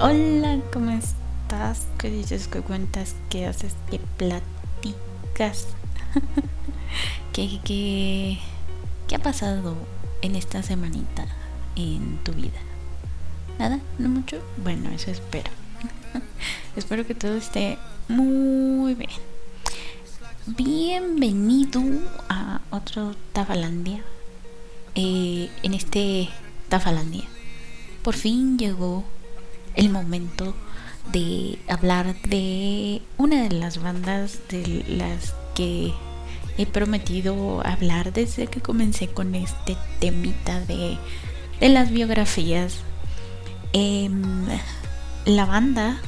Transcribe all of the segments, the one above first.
Hola, ¿cómo estás? ¿Qué dices? ¿Qué cuentas? ¿Qué haces? ¿Qué platicas? ¿Qué, qué, ¿Qué ha pasado en esta semanita en tu vida? ¿Nada? ¿No mucho? Bueno, eso espero. espero que todo esté muy bien. Bienvenido a otro Tafalandia. Eh, en este Tafalandia, por fin llegó el momento de hablar de una de las bandas de las que he prometido hablar desde que comencé con este temita de, de las biografías. Em, la banda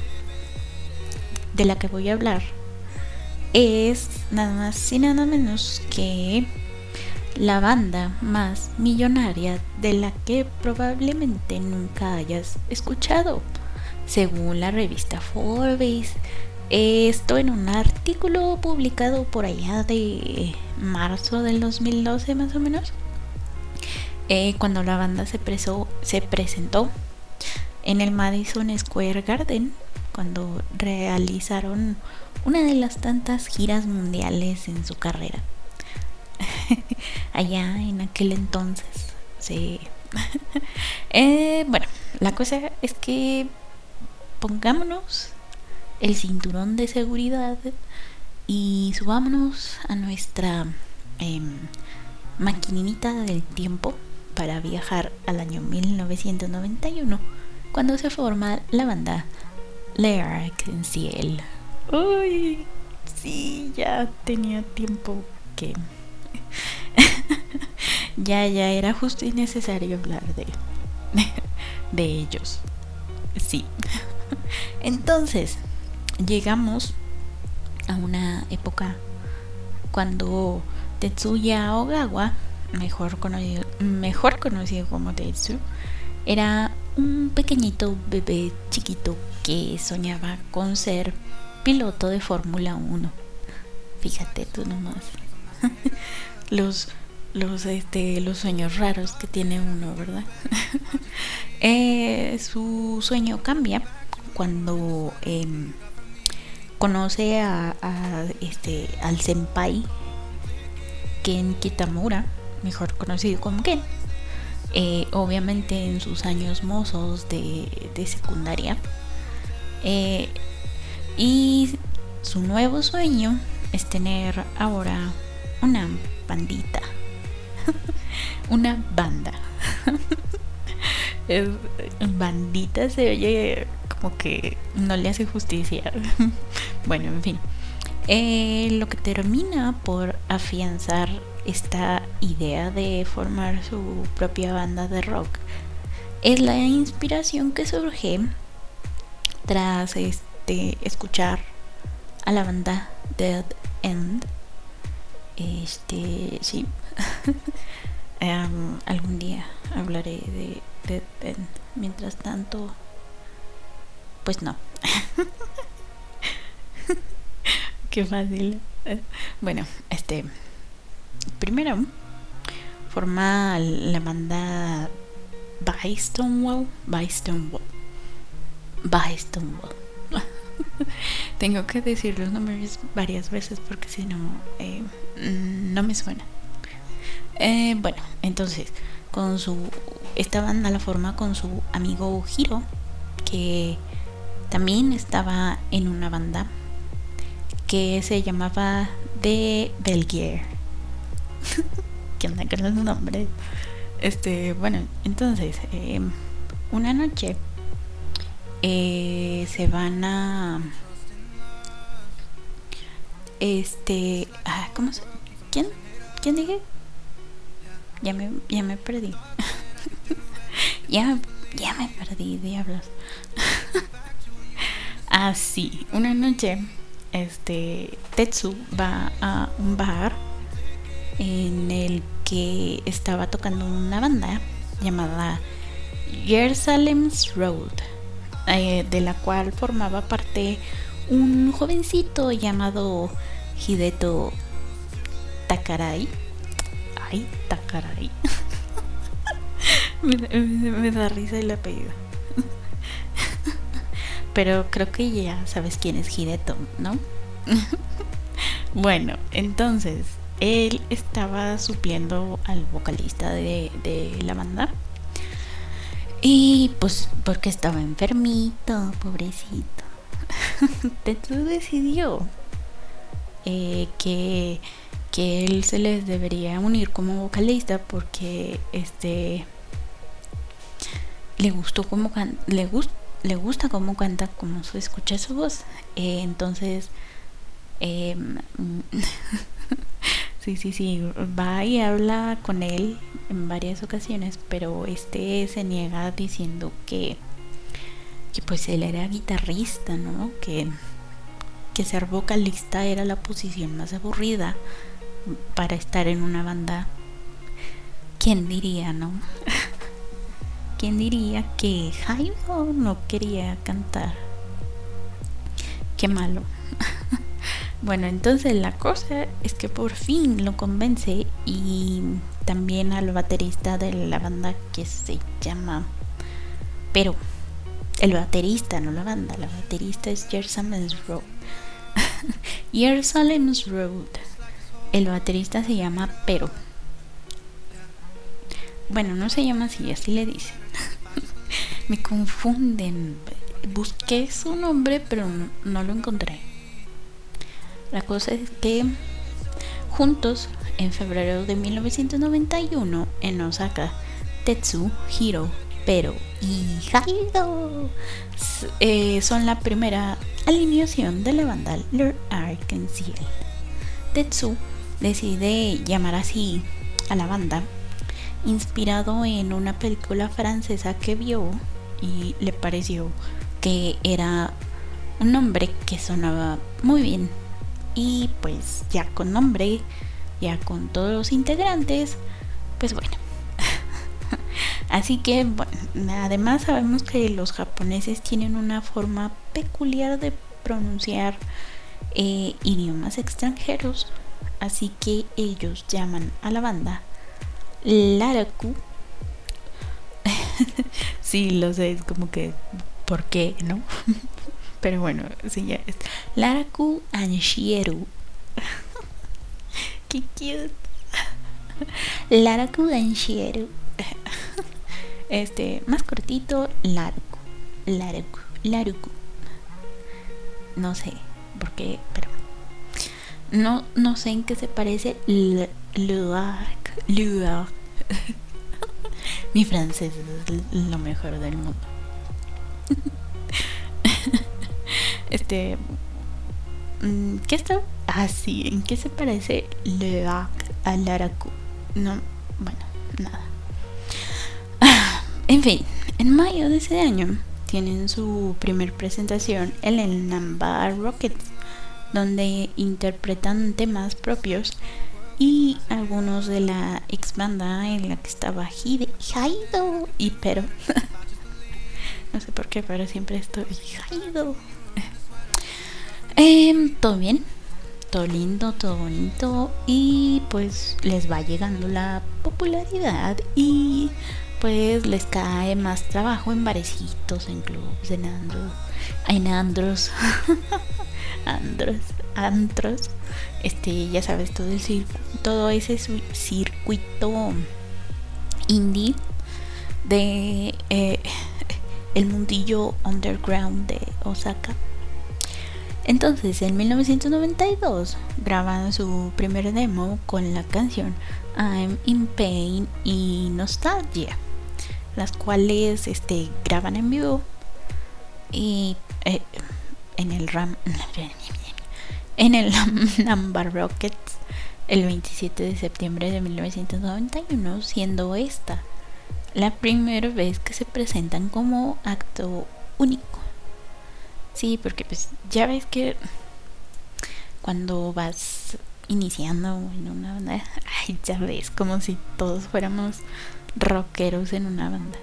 de la que voy a hablar es nada más y nada menos que la banda más millonaria de la que probablemente nunca hayas escuchado según la revista Forbes. Esto en un artículo publicado por allá de marzo del 2012 más o menos. Eh, cuando la banda se, se presentó en el Madison Square Garden, cuando realizaron una de las tantas giras mundiales en su carrera. Allá en aquel entonces, sí. Eh, bueno, la cosa es que pongámonos el cinturón de seguridad y subámonos a nuestra eh, maquinita del tiempo para viajar al año 1991 cuando se forma la banda en Ciel. Uy, sí, ya tenía tiempo que ya ya era justo y necesario hablar de de ellos. Sí. Entonces, llegamos a una época cuando Tetsuya Ogawa, mejor conocido, mejor conocido como Tetsu, era un pequeñito bebé chiquito que soñaba con ser piloto de Fórmula 1. Fíjate tú nomás. los los este los sueños raros que tiene uno, ¿verdad? eh, su sueño cambia cuando em, conoce a, este al senpai Ken Kitamura, mejor conocido como Ken. Eh, obviamente en sus años mozos de, de secundaria. Eh, y su nuevo sueño es tener ahora una bandita. una banda. bandita se oye como que no le hace justicia. bueno, en fin. Eh, lo que termina por afianzar esta idea de formar su propia banda de rock es la inspiración que surge tras este escuchar a la banda Dead End. Este, sí. Em, algún día hablaré de Dead End. Mientras tanto, pues no. Qué fácil. Bueno, este. Primero, forma la banda By Stonewall. By Stonewall. By Stonewall. Tengo que decir los nombres varias veces porque si no, eh, no me suena. Eh, bueno, entonces, con su. Esta banda la forma con su amigo Hiro, que también estaba en una banda que se llamaba The Belgier. ¿Qué onda con los nombres? Este, bueno, entonces, em, una noche eh, se van a. Este. Ah, ¿Cómo se.? ¿Quién? ¿Quién dije? Ya me, ya me perdí. ya, ya me perdí, diablos. Ah, sí, una noche, este, Tetsu va a un bar en el que estaba tocando una banda llamada Jerusalem's Road, eh, de la cual formaba parte un jovencito llamado Hideto Takarai. Ay, Takarai. me da risa el apellido. Pero creo que ya sabes quién es Hideto, ¿no? bueno, entonces él estaba supliendo al vocalista de, la banda. Y pues porque estaba enfermito, pobrecito. Tetsu decidió eh, que, que él se les debería unir como vocalista porque este le gustó como le gusta le gusta cómo canta, cómo escucha su voz. Eh, entonces, em, sí, sí, sí, va y habla con él en varias ocasiones, pero este se niega diciendo que, que pues él era guitarrista, ¿no? Que, que ser vocalista era la posición más aburrida para estar en una banda. ¿Quién diría, no? ¿Quién diría que Jairo no quería cantar? Qué malo. bueno, entonces la cosa es que por fin lo convence y también al baterista de la banda que se llama... Pero, el baterista, no la banda, la baterista es Jerusalem's Road. Jerusalem's Road. El baterista se llama Pero. Bueno, no se llama así, así le dicen. Me confunden. Busqué su nombre, pero no, lo encontré. La cosa es que juntos, en febrero de 1991, en Osaka, Tetsu, Hiro, Pero y Haido eh, son la primera alineación de la banda Lord Arkansas. Tetsu decide llamar así a la banda inspirado en una película francesa que vio y le pareció que era un nombre que sonaba muy bien. Y pues ya con nombre, ya con todos los integrantes, pues bueno. Así que bueno, además sabemos que los japoneses tienen una forma peculiar de pronunciar eh, idiomas extranjeros. Así que ellos llaman a la banda Laraku. sí, lo sé, es como que, ¿por qué, no? Pero bueno, sí, ya es. Laraku Anshieru. qué cute. Laraku Anshieru. Este, más cortito, Laraku. Laraku. Laruku. No sé por qué, pero. No, no sé en qué se parece. Luak. Mi francés es lo mejor del mundo. este. Mm, ¿Qué está? Ah, sí. ¿En qué se parece Le a Laracu? No, bueno, nada. En fin, en mayo de ese año tienen su primer presentación en el Nambar Rockets, donde interpretan temas propios y algunos de la ex banda en la que estaba Hide, Haido. Y pero no sé por qué pero siempre estoy Haido. Em, todo bien todo lindo todo bonito. Y pues les va llegando la popularidad y pues les cae más trabajo en barecitos en clubs en andros en andros andros antros este ya sabes todo el todo ese circuito indie de eh, el mundillo underground de Osaka. Entonces en 1992 graban su primer demo con la canción I'm in Pain y Nostalgia las cuales este graban en vivo y eh, en el RAM en el Number Rockets el 27 de septiembre de 1991, siendo esta la primera vez que se presentan como acto único. Sí, porque pues ya ves que cuando vas iniciando en una banda, ay, ya ves, como si todos fuéramos rockeros en una banda.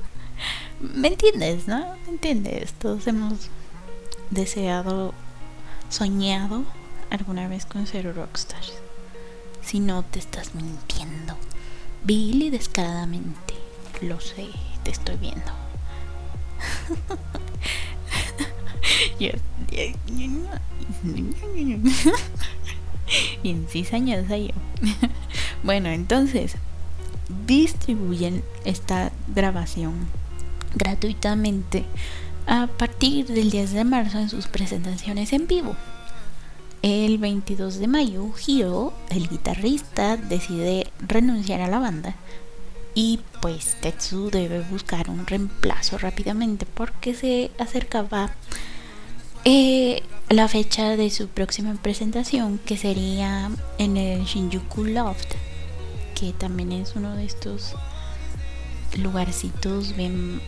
¿Me entiendes, no? ¿Me entiendes? Todos hemos deseado soñado alguna vez con ser rockstar? Si no te estás mintiendo, Billy descaradamente, lo sé, te estoy viendo. cizañosa yo. bueno, entonces distribuyen esta grabación gratuitamente a partir del 10 de marzo en sus presentaciones en vivo. El 22 de mayo, Hiro, el guitarrista, decide renunciar a la banda y pues Tetsu debe buscar un reemplazo rápidamente porque se acercaba eh, la fecha de su próxima presentación que sería en el Shinjuku Loft que también es uno de estos lugarcitos bien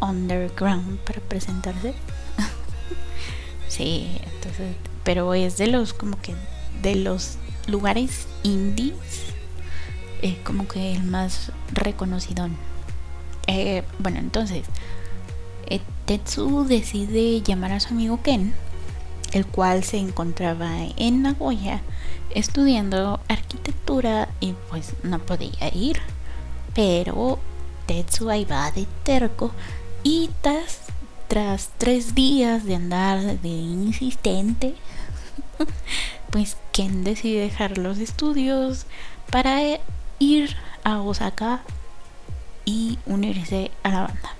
underground para presentarse. Sí entonces pero es de los como que de los lugares indies es como que el más reconocido. Eh, bueno entonces eh, Tetsu decide llamar a su amigo Ken el cual se encontraba en Nagoya estudiando arquitectura y pues no podía ir. Pero Tetsu ahí va de terco y tras, tras tres días de andar de insistente pues Ken decide dejar los estudios para ir a Osaka y unirse a la banda.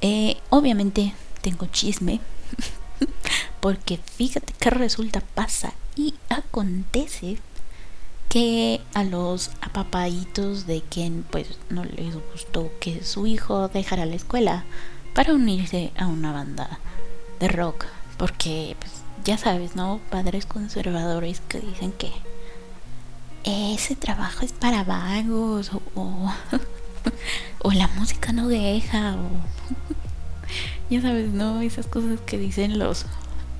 Eh, obviamente tengo chisme porque fíjate que resulta, pasa y acontece que a los apapayitos de Ken pues no les gustó que su hijo dejara la escuela para unirse a una banda de rock porque pues ya sabes, ¿no? Padres conservadores que dicen que ese trabajo es para vagos o, o, la música no deja o ya sabes, ¿no? Esas cosas que dicen los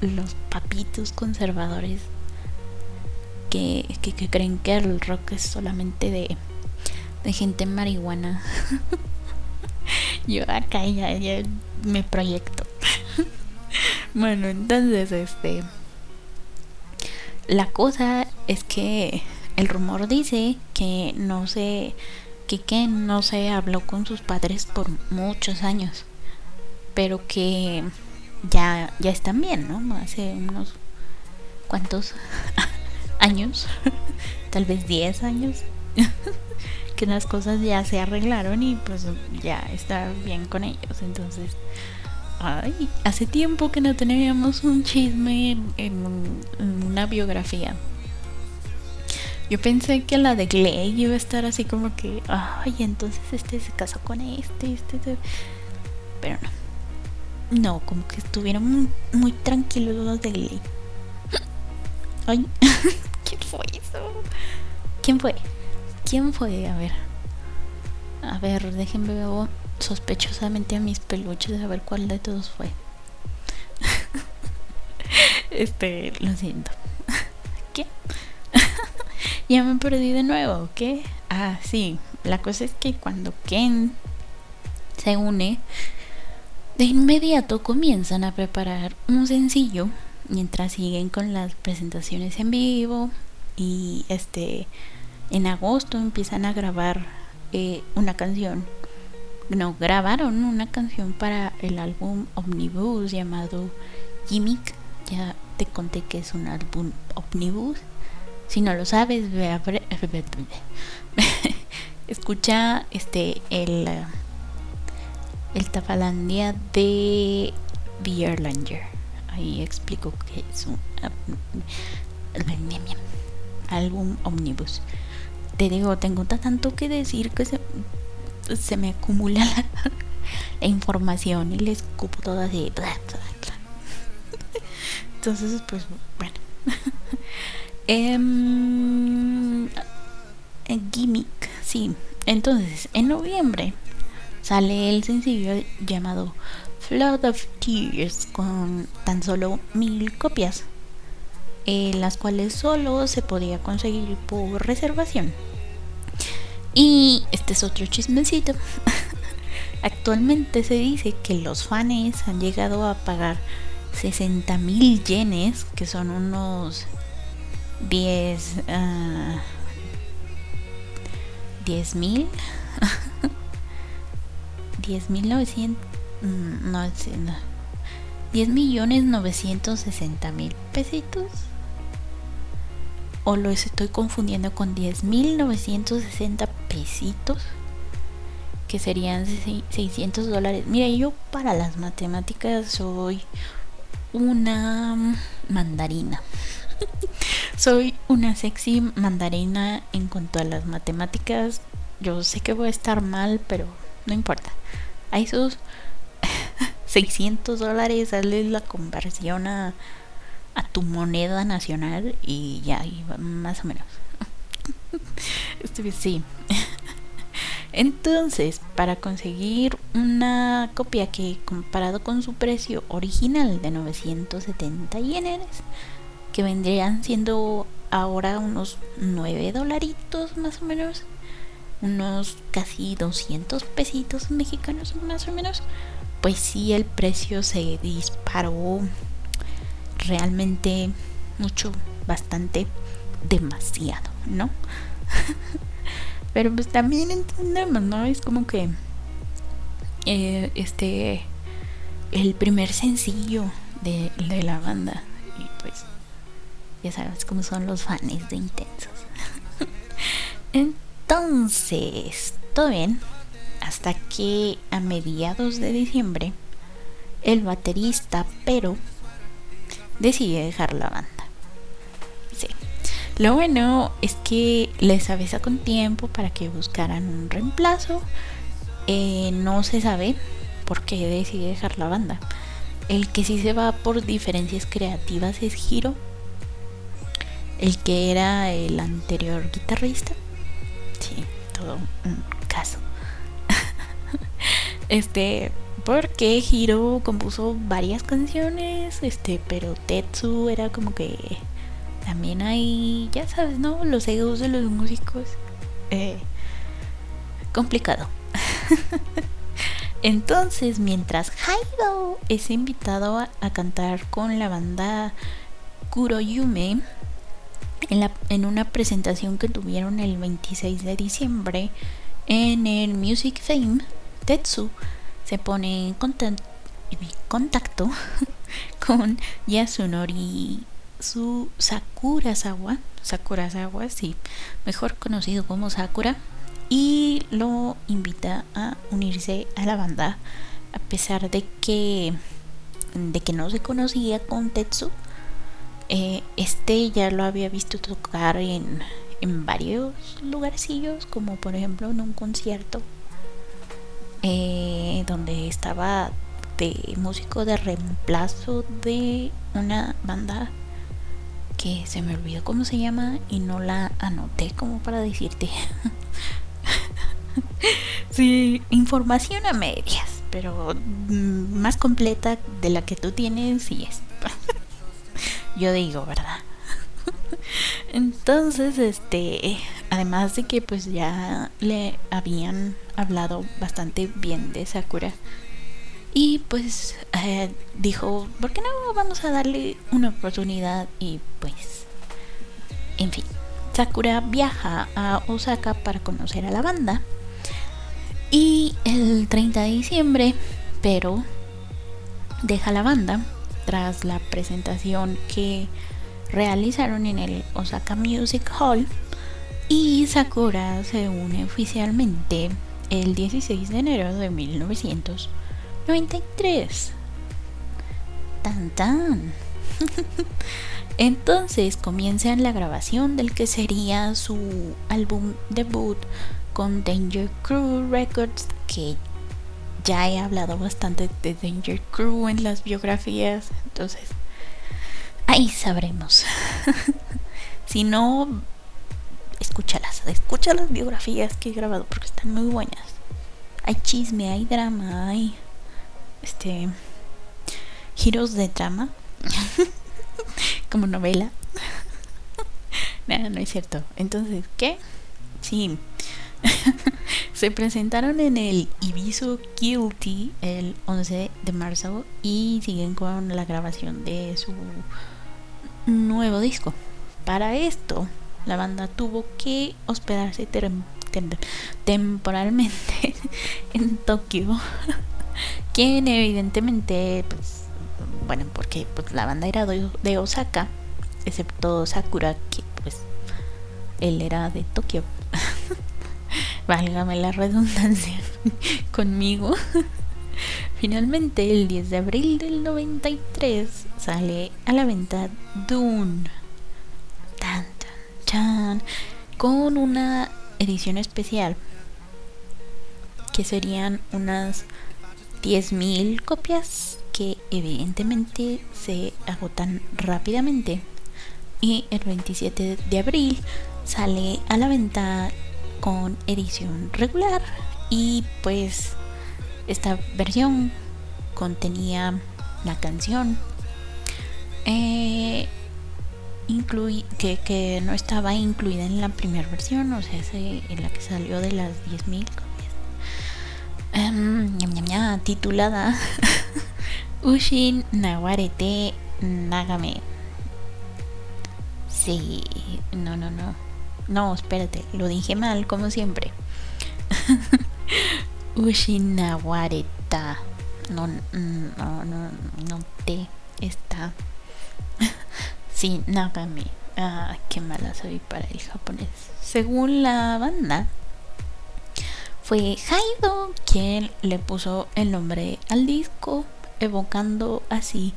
los papitos conservadores que, creen que el rock es solamente de, gente marihuana. Yo acá ya, ya me proyecto. Bueno, entonces, este. La cosa es que el rumor dice que no sé. Que Ken no se habló con sus padres por muchos años. Pero que ya, ya están bien, ¿no? Hace unos. ¿Cuántos años? Tal vez 10 años. que las cosas ya se arreglaron y pues ya está bien con ellos. Entonces Ay, hace tiempo que no teníamos un chisme en, una biografía. Yo pensé que la de Gley iba a estar así como que, ay, entonces este se casó con este, este, pero no. No, como que estuvieron muy, tranquilos los de Gley. Ay, ¿quién fue eso? ¿Quién fue? ¿Quién fue? A ver. A ver, déjenme ver sospechosamente a mis peluches a ver cuál de todos fue. este, lo siento. ¿Qué? ya me perdí de nuevo, ¿qué? Ah, sí. La cosa es que cuando Ken se une, de inmediato comienzan a preparar un sencillo mientras siguen con las presentaciones en vivo y este en agosto empiezan a grabar eh, una canción no, grabaron una canción para el álbum Omnibus llamado Gimmick. Ya te conté que es un álbum Omnibus. Si no lo sabes, ve a escucha este el el Tafalandia de Bierlanger. Ahí explico que es un álbum Omnibus. Te digo, tengo tanto que decir que se se me acumula la, información y les escupo todo así. Entonces, pues bueno. Em, gimmick, sí. Entonces, en noviembre sale el sencillo llamado Flood of Tears con tan solo mil copias, las cuales solo se podía conseguir por reservación. Y este es otro chismecito. Actualmente se dice que los fans han llegado a pagar 60 mil yenes, que son unos 10 uh, 10 mil 10 mil 900 no, 10 millones 960 mil pesitos. O lo estoy confundiendo con 10 mil 960 pesitos. Que serían 600 dólares. Mira, yo para las matemáticas soy una mandarina. soy una sexy mandarina en cuanto a las matemáticas. Yo sé que voy a estar mal, pero no importa. Hay sus 600 dólares, hazle la conversión a, a tu moneda nacional y ya, más o menos. Sí. Entonces, para conseguir una copia que comparado con su precio original de 970 yenes, que vendrían siendo ahora unos 9 dolaritos más o menos, unos casi 200 pesitos mexicanos más o menos, pues sí el precio se disparó realmente mucho, bastante, demasiado, ¿no? Pero pues también entendemos, ¿no? Es como que eh, este el primer sencillo de, de la banda y pues ya sabes cómo son los fans de intensos. Entonces, todo bien. Hasta que a mediados de diciembre, el baterista, pero decide dejar la banda. Sí. Lo bueno es que les avisa con tiempo para que buscaran un reemplazo. Eh, no se sabe por qué decide dejar la banda. El que sí se va por diferencias creativas es Hiro, el que era el anterior guitarrista sí, todo un caso. Este, porque Hiro compuso varias canciones, este, pero Tetsu era como que también hay, ya sabes, ¿no? Los egos de los músicos. Eh, complicado. Entonces, mientras Hiro es invitado a, a, cantar con la banda Kuroyume, en, una presentación que tuvieron el 26 de diciembre en el Music Fame, Tetsu se pone en contacto, con Yasunori su Sakurazawa, Sakurazawa, sí, mejor conocido como Sakura, y lo invita a unirse a la banda a pesar de que de que no se conocía con Tetsu. Eh, este ya lo había visto tocar en, en varios lugarcillos, como por ejemplo en un concierto eh, donde estaba de músico de reemplazo de una banda que se me olvidó cómo se llama y no la anoté como para decirte. sí, información a medias, pero más completa de la que tú tienes y es. yo digo, ¿verdad? Entonces, este, además de que pues ya le habían hablado bastante bien de Sakura y pues eh, dijo, ¿por qué no vamos a darle una oportunidad? Y pues, en fin, Sakura viaja a Osaka para conocer a la banda y el 30 de diciembre, pero deja la banda tras la presentación que realizaron en el Osaka Music Hall y Sakura se une oficialmente el 16 de enero de 1993. Tan tan. Entonces comienzan la grabación del que sería su álbum debut con Danger Crew Records que ya he hablado bastante de Danger Crew en las biografías, entonces ahí sabremos. si no, escúchalas, escucha las biografías que he grabado porque están muy buenas. Hay chisme, hay drama, hay este giros de drama como novela. no, no es cierto. Entonces, ¿qué? Sí. se presentaron en el Ibizo Guilty el 11 de marzo y siguen con la grabación de su nuevo disco. Para esto, la banda tuvo que hospedarse temporalmente en Tokio, quien evidentemente pues, bueno, porque pues, la banda era de, Osaka, excepto Sakura, que pues él era de Tokio. Válgame la redundancia conmigo. Finalmente, el 10 de abril del 93 sale a la venta Dune. Tan, tan, con una edición especial que serían unas 10.000 copias que evidentemente se agotan rápidamente. Y el 27 de abril sale a la venta con edición regular y pues esta versión contenía la canción eh, que, no estaba incluida en la primera versión, o sea, en la que salió de las 10.000 um, titulada Ushin Nawarete Nagame. Sí, no, no, no. No, espérate, lo dije mal, como siempre. Ushinawareta. No, no, no, no te está. sí, Nagame. Ah, qué mala soy para el japonés. Según la banda, fue Haido quien le puso el nombre al disco, evocando así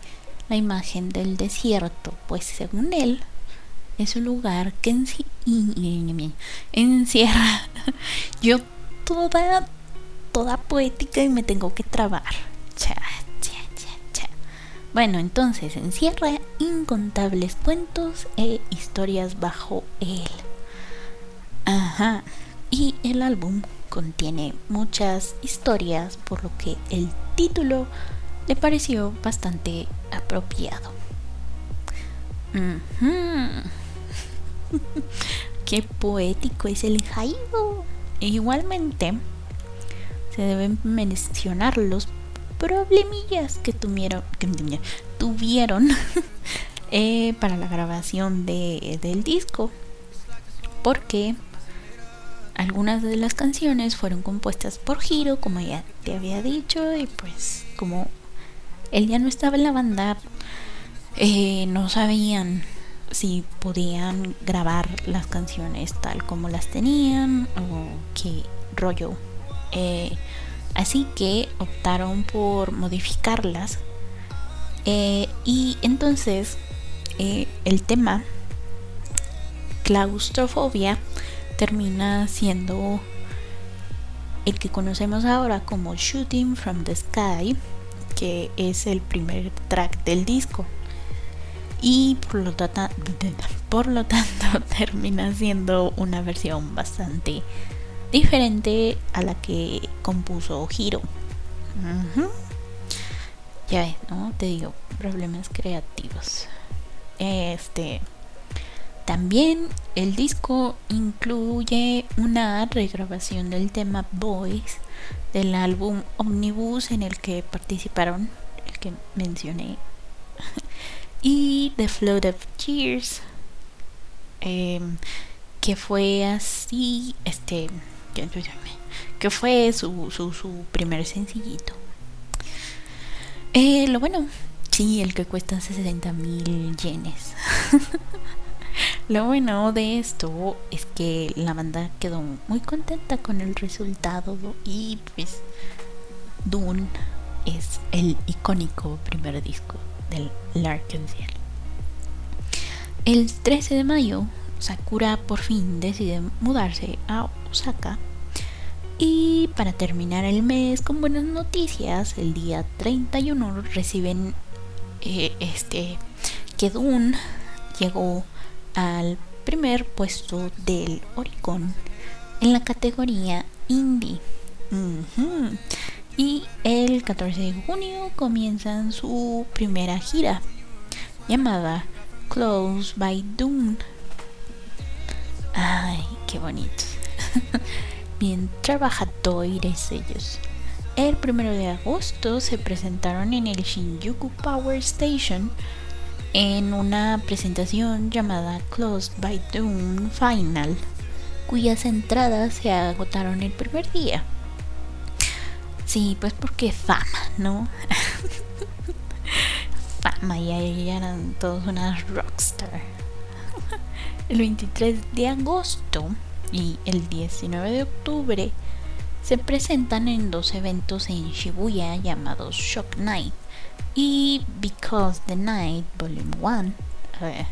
la imagen del desierto, pues según él es un lugar que encierra yo toda toda poética y me tengo que trabar. Cha, cha, cha, bueno, entonces encierra incontables cuentos e historias bajo él. Ajá. Y el álbum contiene muchas historias, por lo que el título le pareció bastante apropiado. Qué poético es el Jaibo. E igualmente, se deben mencionar los problemillas que tuvieron, que tuvieron eh, para la grabación de, del disco. Porque algunas de las canciones fueron compuestas por Hiro, como ya te había dicho, y pues como él ya no estaba en la banda, eh, no sabían si podían grabar las canciones tal como las tenían o qué rollo. Eh, así que optaron por modificarlas. Eh, y entonces el tema claustrofobia termina siendo el que conocemos ahora como Shooting from the Sky, que es el primer track del disco. Y por lo, por lo tanto termina siendo una versión bastante diferente a la que compuso Hiro. Ya ves, ¿no? Te digo, problemas creativos. Este también el disco incluye una regrabación del tema Boys del álbum Omnibus en el que participaron, el que mencioné, y The Flood of Tears, em, que fue así, este, que fue su, su, su primer sencillito. Eh, lo bueno, sí, el que cuesta 60 mil yenes. Lo bueno de esto es que la banda quedó muy contenta con el resultado y pues Dune es el icónico primer disco del Larkensiel. El 13 de mayo, Sakura por fin decide mudarse a Osaka y para terminar el mes con buenas noticias, el día 31 reciben eh, este que Dune llegó al primer puesto del Oricon en la categoría Indie. Y el 14 de junio comienzan su primera gira llamada Close by Dune. Ay, qué bonito. Bien trabajadores ellos. El primero de agosto se presentaron en el Shinjuku Power Station en una presentación llamada Closed by Doom Final, cuyas entradas se agotaron el primer día. Sí, pues porque fama, ¿no? fama y ahí eran todos unas rockstar. El 23 de agosto y el 19 de octubre se presentan en dos eventos en Shibuya llamados Shock Night y Because the Night Volume 1, eh,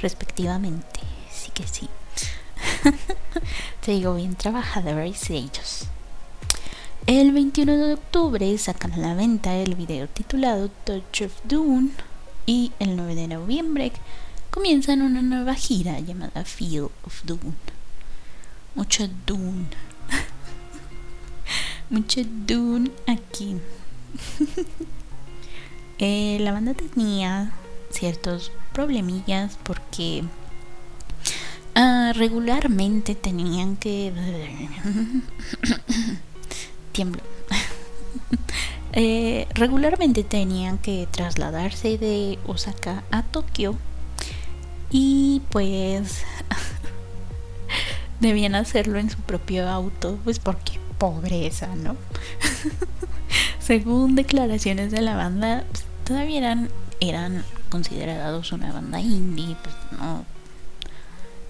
respectivamente. Sí que sí. Te digo bien trabajadores ellos. El 21 de octubre sacan a la venta el video titulado Touch of Dune y el 9 de noviembre comienzan una nueva gira llamada Feel of Dune. Mucho Dune. Mucho Dune aquí. Eh, la banda tenía ciertos problemillas porque uh, regularmente tenían que tiemblo eh, regularmente tenían que trasladarse de Osaka a Tokio y pues debían hacerlo en su propio auto pues porque pobreza no según declaraciones de la banda pues, todavía eran, eran considerados una banda indie, pues no,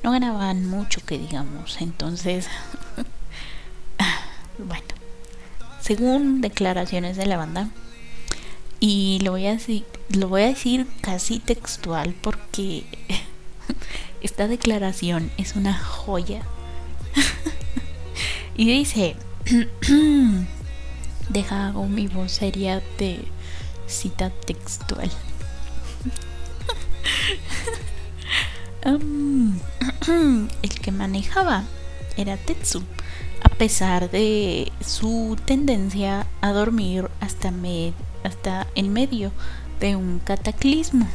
no ganaban mucho que digamos. Entonces, bueno, según declaraciones de la banda, y lo voy a decir, lo voy a decir casi textual porque esta declaración es una joya. y dice, deja hago mi voz seria de cita textual. el que manejaba era Tetsu, a pesar de su tendencia a dormir hasta, hasta en medio de un cataclismo.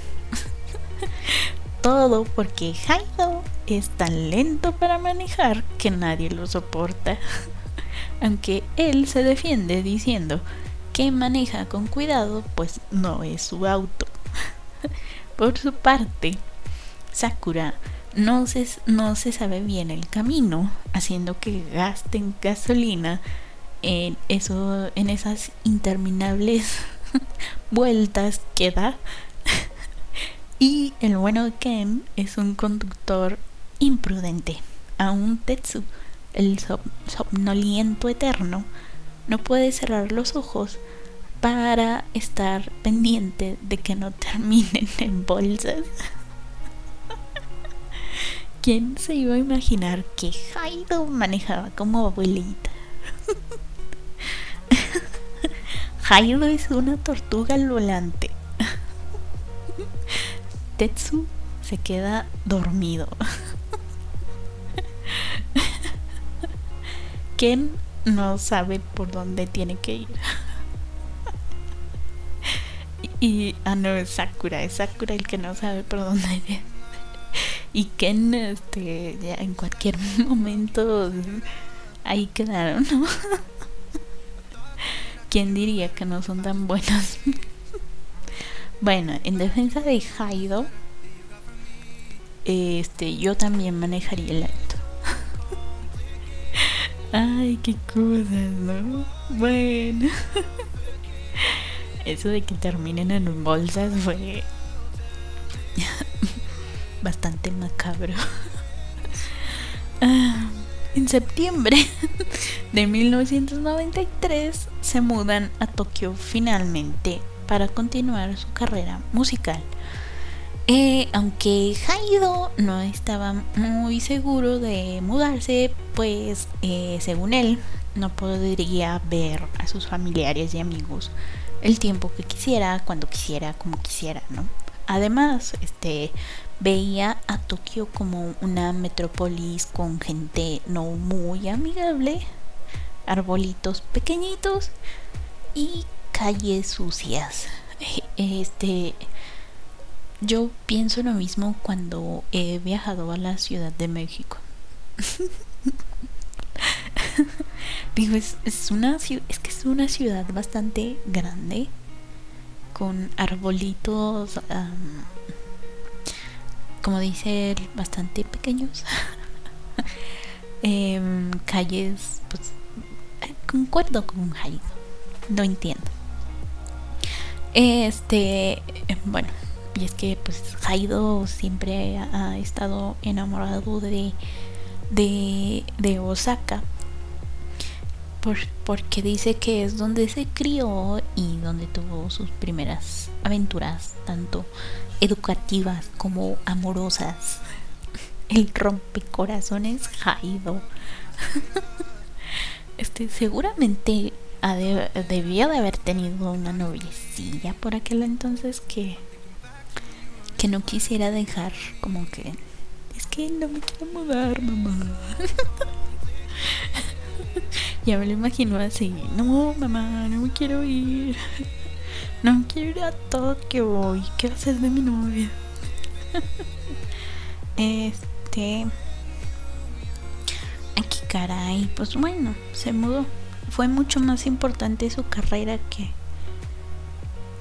Todo porque Haido es tan lento para manejar que nadie lo soporta. Aunque él se defiende diciendo que maneja con cuidado, pues no es su auto. Por su parte, Sakura no se, no se sabe bien el camino, haciendo que gasten gasolina en, en esas interminables vueltas que da. y el bueno Ken es un conductor imprudente. Aún Tetsu, el somnoliento eterno, no puede cerrar los ojos para estar pendiente de que no terminen en bolsas. ¿Quién se iba a imaginar que Haido manejaba como abuelita? Haido es una tortuga al volante. Tetsu se queda dormido. Ken no sabe por dónde tiene que ir. y, ah, no, es Sakura, es Sakura el que no sabe por dónde ir. Y Ken, este, ya en cualquier momento ahí quedaron, ¿no? ¿Quién diría que no son tan buenos? bueno, en defensa de Haido, este, yo también manejaría auto. Ay, qué cosas, ¿no? Bueno. Eso de que terminen en bolsas fue bastante macabro. Ah, en septiembre de 1993 se mudan a Tokio finalmente para continuar su carrera musical. Eh, aunque Haido no estaba muy seguro de mudarse, pues eh, según él no podría ver a sus familiares y amigos el tiempo que quisiera, cuando quisiera, como quisiera, ¿no? Además, este veía a Tokio como una metrópolis con gente no muy amigable, arbolitos pequeñitos y calles sucias. Este yo pienso lo mismo cuando he viajado a la Ciudad de México. Digo, es, una es que es una ciudad bastante grande con arbolitos, como dice él, bastante pequeños. Em, calles, pues concuerdo con Jairo, no entiendo. Este, bueno, y es que pues Haido siempre ha, estado enamorado de, de, de Osaka. Por, porque dice que es donde se crió y donde tuvo sus primeras aventuras, tanto educativas como amorosas. El rompecorazones Haido. Este, seguramente debía de haber tenido una noviecilla por aquel entonces que que no quisiera dejar como que es que no me quiero mudar mamá ya me lo imagino así no mamá no me quiero ir. No quiero ir a Tokio y qué hacer de mi novia este aquí caray pues bueno se mudó. Fue mucho más importante su carrera que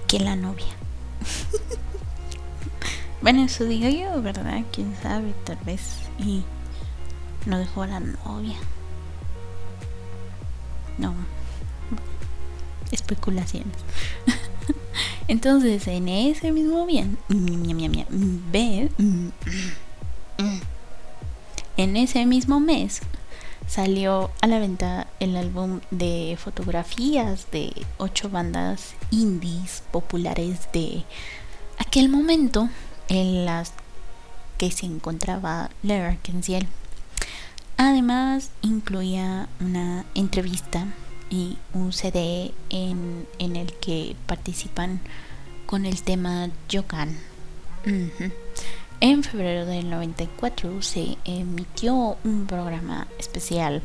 que la novia bueno, eso digo yo, ¿verdad? Quién sabe, tal vez. Y no dejó a la novia. No. Especulaciones. Entonces, en ese mismo bien, en ese mismo mes salió a la venta el álbum de fotografías de ocho bandas indies populares de aquel momento en las que se encontraba Larry Kenziel. Además, incluía una entrevista y un CD en, el que participan con el tema Yokan. En febrero del 94 se emitió un programa especial.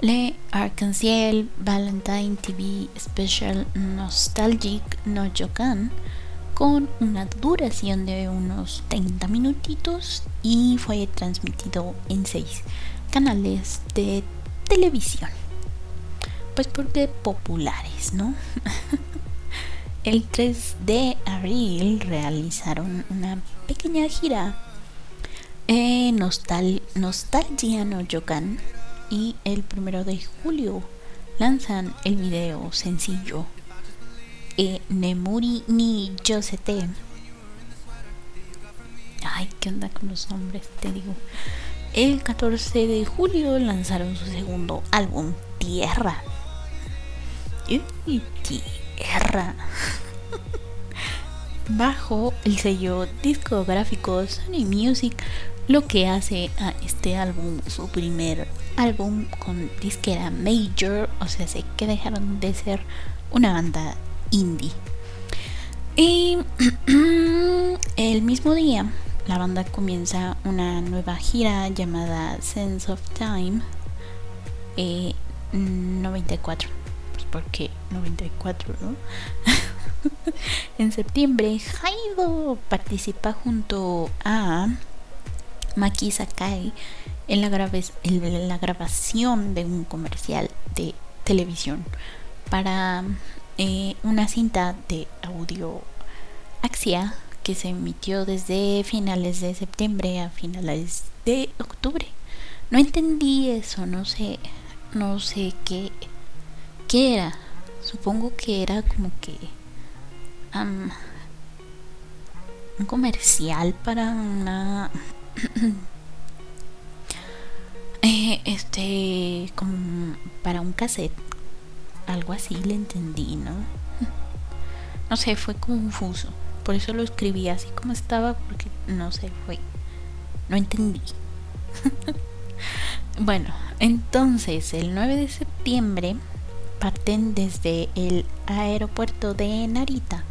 Le Arc-en-Ciel Valentine TV Special Nostalgic No Yokan con una duración de unos 30 minutitos y fue transmitido en seis canales de televisión. Pues porque populares, ¿no? El 3 de abril realizaron una pequeña gira en Nostal Nostalgia no Yokan y el 1 de julio lanzan el video sencillo e Nemuri ni Yosete. Ay, ¿qué onda con los nombres? Te digo. El 14 de julio lanzaron su segundo álbum, Tierra. tierra. Bajo el sello discográfico Sony Music, lo que hace a este álbum su primer álbum con disquera Major, o sea, sé que dejaron de ser una banda indie. Y el mismo día, la banda comienza una nueva gira llamada Sense of Time 94. Eh, pues porque 94, ¿no? en septiembre, Haido participa junto a Maki Sakai en la, en la grabación de un comercial de televisión para eh, una cinta de audio Axia que se emitió desde finales de septiembre a finales de octubre. No entendí eso, no sé, no sé qué, qué era. Supongo que era como que un comercial para una eh, este como para un cassette algo así le entendí, ¿no? No sé, fue confuso. Por eso lo escribí así como estaba, porque no sé, fue. No entendí. bueno, entonces el 9 de septiembre parten desde el aeropuerto de Narita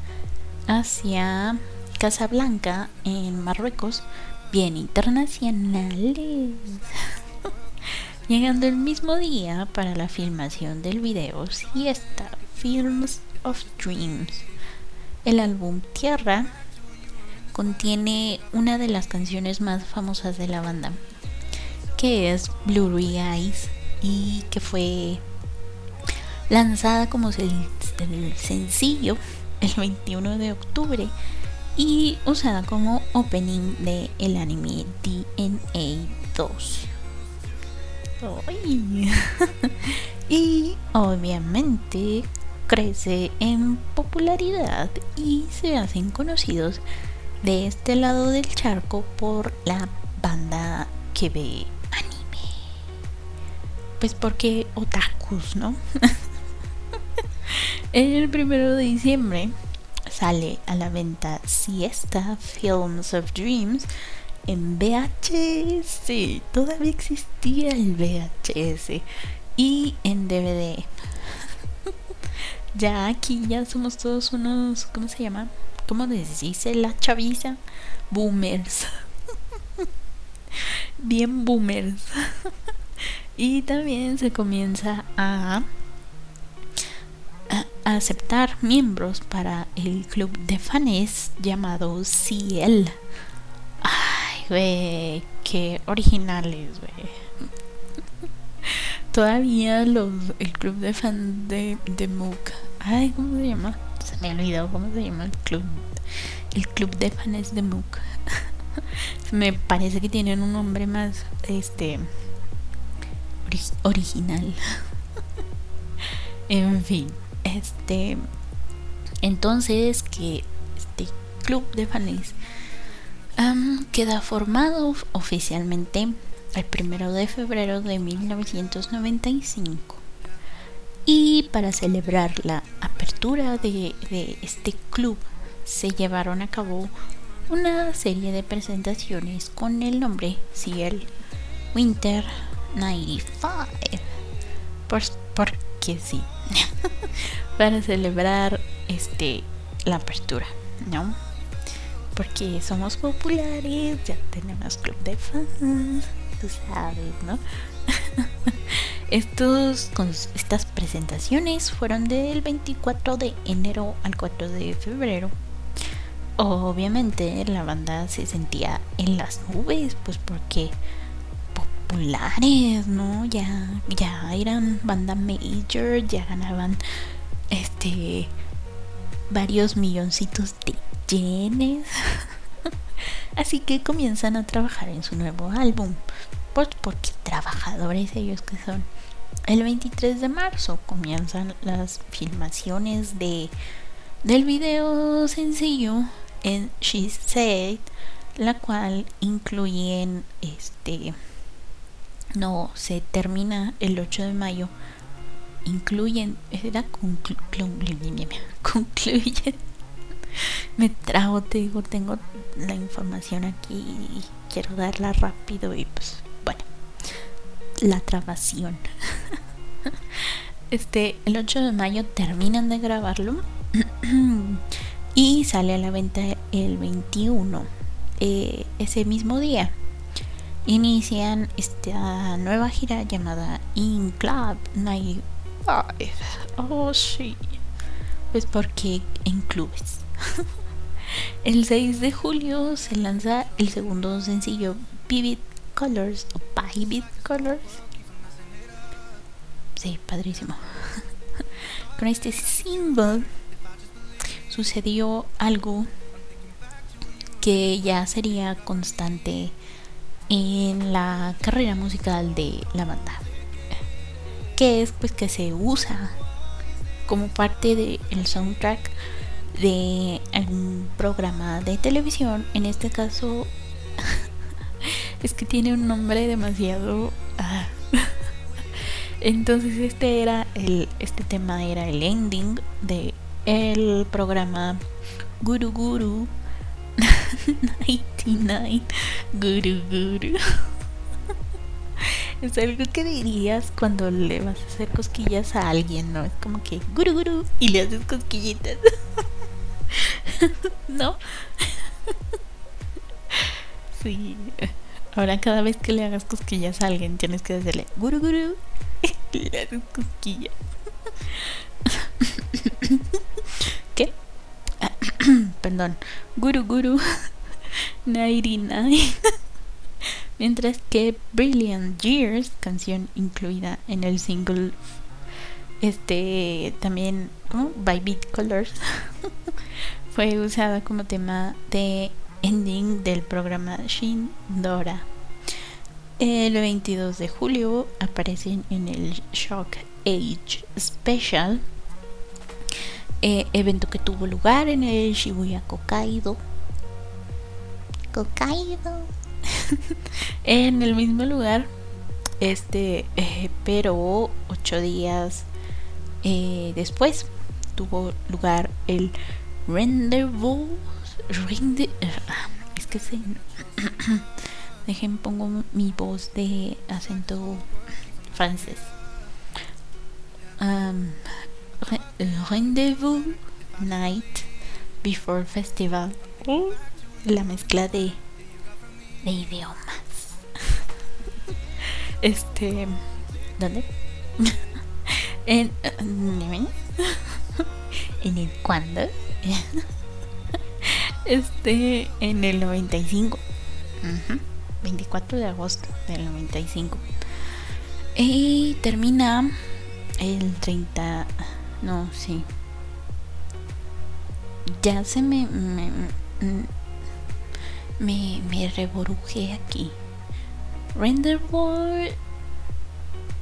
hacia Casablanca, en Marruecos, bien internacionales llegando el mismo día para la filmación del video Siesta Films of Dreams. El álbum Tierra contiene una de las canciones más famosas de la banda, que es Blurry Eyes y que fue lanzada como el sencillo el 21 de octubre y usada como opening de el anime DNA 2. y obviamente crece en popularidad y se hacen conocidos de este lado del charco por la banda que ve anime. Pues porque otakus, ¿no? el primero de diciembre sale a la venta Siesta Films of Dreams en VHS. Todavía existía el VHS. Y en DVD. ya aquí ya somos todos unos, ¿cómo se llama? ¿Cómo dice la chaviza? Boomers. Bien boomers. y también se comienza a, aceptar miembros para el club de fans llamado Ciel. Ay, güey, originales, güey. Todavía los, el club de fans de, de Mook. Ay, ¿cómo se llama? Se me ha olvidado cómo se llama el club. El club de fans de Mook. me parece que tienen un nombre más este original. en fin, este entonces que este club de fans queda formado oficialmente el primero de febrero de 1995. Y para celebrar la apertura de, de este club se llevaron a cabo una serie de presentaciones con el nombre Ciel Winter 95. Por, porque sí. para celebrar este la apertura, ¿no? Porque somos populares, ya tenemos club de fans sabes, ¿no? Estos, estas presentaciones fueron del 24 de enero al 4 de febrero. Obviamente la banda se sentía en las nubes, pues porque populares, ¿no? Ya, ya eran banda major, ya ganaban este varios milloncitos de yenes. Así que comienzan a trabajar en su nuevo álbum. Porque trabajadores ellos que son. El 23 de marzo comienzan las filmaciones de del video sencillo en She Said, la cual incluyen este no se termina el 8 de mayo incluyen era concluyen me trago te digo tengo la información aquí y quiero darla rápido y pues bueno la trabación. Este el 8 de mayo terminan de grabarlo y sale a la venta el 21 eh, ese mismo día. Inician esta nueva gira llamada In Club Night oh sí. Pues porque en clubes el 6 de julio se lanza el segundo sencillo Vivid Colors o Vivid Colors. Sí, padrísimo. Con este single sucedió algo que ya sería constante en la carrera musical de la banda. Que es pues que se usa como parte del soundtrack de algún programa de televisión. En este caso, es que tiene un nombre demasiado. Ah. Entonces este era el, este tema era el ending de el programa Guru Guru 99 Guru Guru. Es algo que dirías cuando le vas a hacer cosquillas a alguien, ¿no? Es como que guru guru y le haces cosquillitas. ¿No? Sí. Ahora cada vez que le hagas cosquillas a alguien tienes que decirle guru guru le haces cosquillas. ¿Qué? Perdón. Guru guru 99. Mientras que Brilliant Years, canción incluida en el single este también by Beat Colors fue usada como tema de ending del programa Shin Dora. El 22 de julio aparecen en el Shock Age Special eh, evento que tuvo lugar en el Shibuya Kokaido. Kokaido. en el mismo lugar, este, eh, pero ocho días eh, después tuvo lugar el Rendezvous. Rende, es que se. Dejen, pongo mi voz de acento francés. Um, Rendezvous Night Before Festival. La mezcla de, de idiomas. Este. ¿Dónde? en, en el cuándo? este. En el 95. 24 de agosto del 95. Y termina el 30. No, sí. Ya se me. Me, me, me reborujé aquí. Renderboard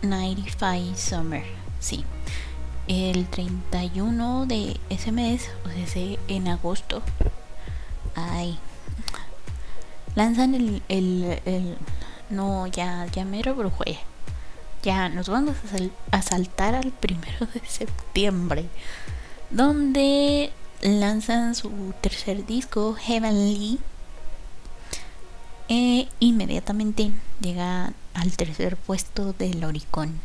95 Summer. Sí. El 31 de ese mes, o sea, en agosto. Ay. Lanzan el, el, el no, ya, ya me reborujé ya nos vamos a, saltar al primero de septiembre, donde lanzan su tercer disco, Heavenly. E inmediatamente llega al tercer puesto del Oricon.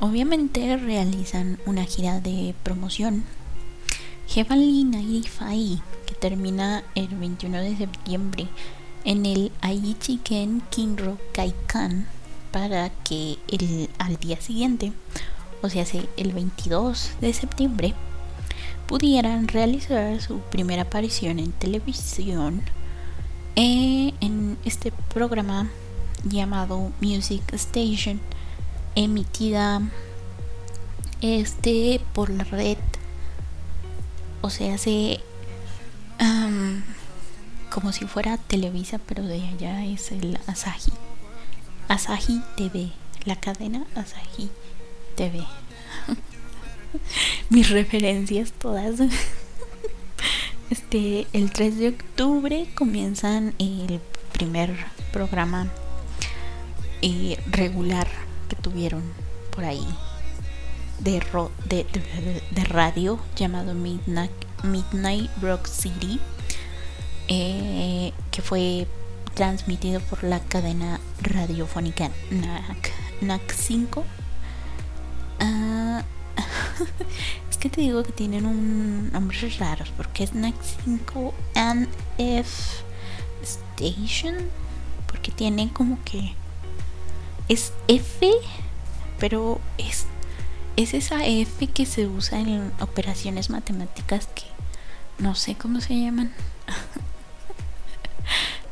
Obviamente realizan una gira de promoción. Heavenly 95, que termina el 21 de septiembre en el Aichiken Kinro Kaikan para que el, al día siguiente, o sea, el 22 de septiembre, pudieran realizar su primera aparición en televisión eh, en este programa llamado Music Station, emitida este por la red, o sea, se como si fuera Televisa, pero de allá es el Asahi. Asahi TV, la cadena Asahi TV. Mis referencias todas. Este, el 3 de octubre comienzan el primer programa eh, regular que tuvieron por ahí de, de, radio llamado Midnight, Midnight Rock City eh, que fue transmitido por la cadena radiofónica NAC, NAC 5. Ah, es que te digo que tienen un nombres raros porque es NAC 5 and F Station porque tiene como que es F pero es es esa F que se usa en operaciones matemáticas que no sé cómo se llaman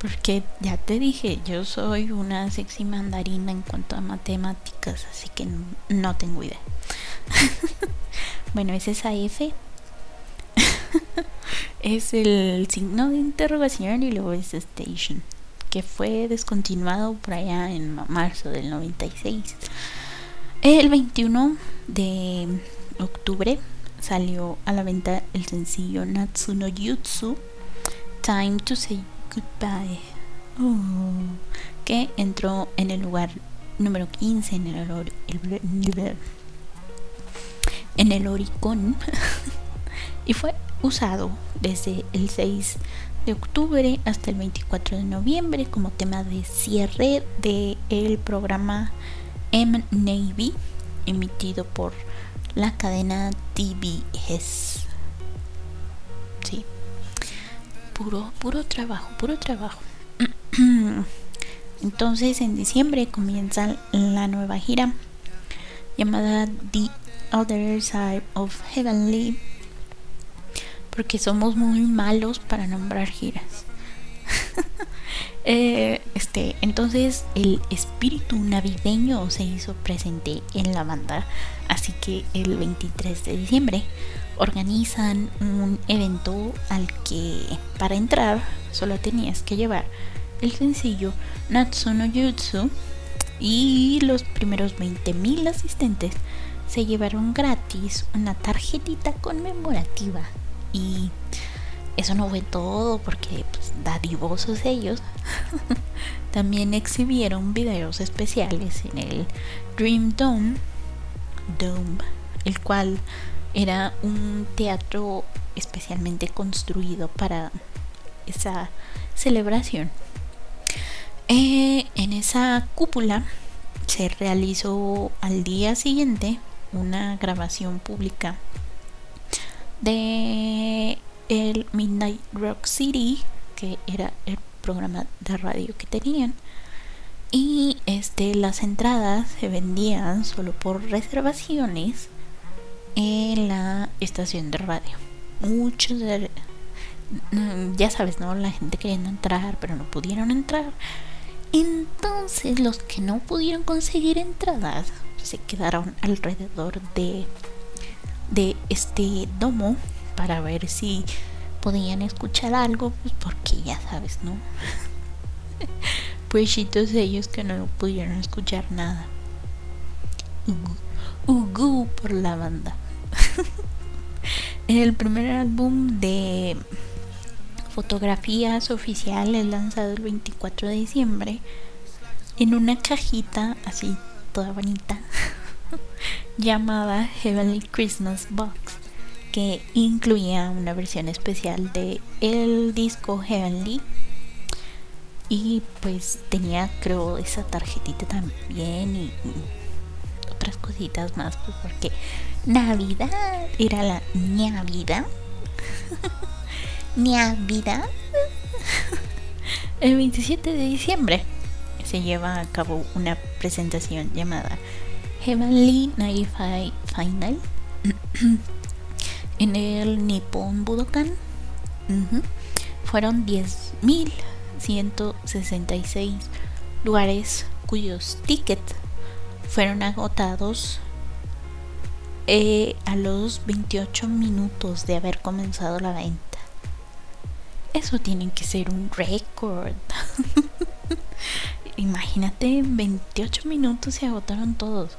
Porque ya te dije, yo soy una sexy mandarina en cuanto a matemáticas, así que no, tengo idea. bueno, es esa F. es el signo de interrogación y luego es station, que fue descontinuado por allá en marzo del 96. El 21 de octubre salió a la venta el sencillo Natsuno Yutsu Time to Say Goodbye, oh, que entró en el lugar número 15 en el, en el Oricon. Y fue usado desde el 6 de octubre hasta el 24 de noviembre como tema de cierre del el programa M Navy emitido por la cadena TBS. Sí puro, puro trabajo, puro trabajo. Entonces en diciembre comienza la nueva gira llamada The Other Side of Heavenly porque somos muy malos para nombrar giras. Eh, este, entonces el espíritu navideño se hizo presente en la banda, así que el 23 de diciembre organizan un evento al que para entrar solo tenías que llevar el sencillo Natsuno Jutsu y los primeros 20.000 asistentes se llevaron gratis una tarjetita conmemorativa y eso no fue todo porque pues, dadivosos ellos también exhibieron videos especiales en el Dream Dome, el cual era un teatro especialmente construido para esa celebración. Eh, en esa cúpula se realizó al día siguiente una grabación pública de el Midnight Rock City, que era el programa de radio que tenían. Y este, las entradas se vendían solo por reservaciones en la estación de radio. Muchos de, mm, ya sabes, ¿no? La gente queriendo entrar, pero no pudieron entrar. Entonces los que no pudieron conseguir entradas se quedaron alrededor de, de este domo para ver si podían escuchar algo, pues porque ya sabes, ¿no? Puesitos ellos que no pudieron escuchar nada. Ugu por la banda. el primer álbum de fotografías oficiales lanzado el 24 de diciembre en una cajita así toda bonita llamada Heavenly Christmas Box que incluía una versión especial de el disco Heavenly. Y pues tenía creo esa tarjetita también y, otras cositas más pues porque Navidad era la Navidad. Navidad. El 27 de diciembre se lleva a cabo una presentación llamada Heavenly Night Final en el Nippon Budokan. Fueron 10.166 lugares cuyos tickets fueron agotados eh, a los 28 minutos de haber comenzado la venta. Eso tiene que ser un récord. Imagínate, en 28 minutos se agotaron todos.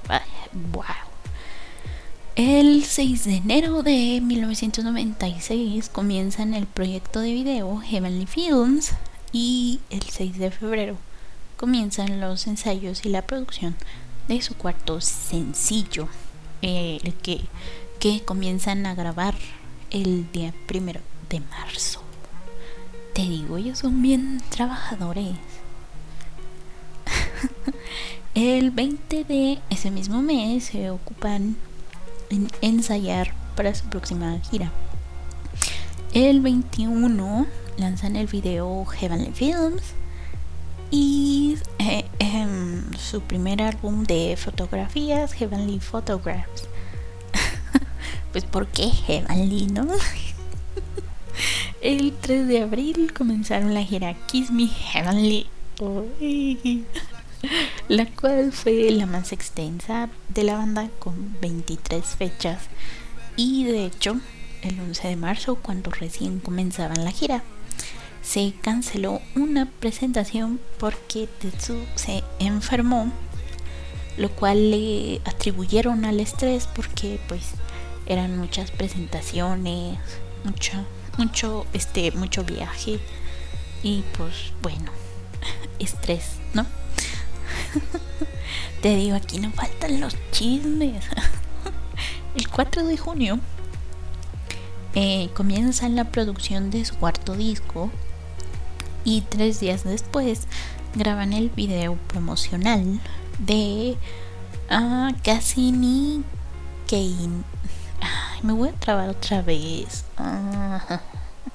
wow. El 6 de enero de 1996 comienzan el proyecto de video Heavenly Films y el 6 de febrero comienzan los ensayos y la producción de su cuarto sencillo, el que, que comienzan a grabar el día primero de marzo. Te digo, ellos son bien trabajadores. el 20 de ese mismo mes se ocupan ensayar para su próxima gira. El 21 lanzan el video Heavenly Films y eh, em, su primer álbum de fotografías, Heavenly Photographs. pues ¿por qué Heavenly, no? el 3 de abril comenzaron la gira Kiss Me Heavenly la cual fue la más extensa de la banda con 23 fechas. Y de hecho el 11 de marzo cuando recién comenzaban la gira se canceló una presentación porque Tetsu se enfermó lo cual le atribuyeron al estrés porque pues eran muchas presentaciones mucho mucho este mucho viaje y pues bueno estrés no Te digo, aquí no faltan los chismes. El 4 de junio eh, comienza la producción de su cuarto disco y tres días después graban el video promocional de ah, Cassini Kane. me voy a trabar otra vez. Ah.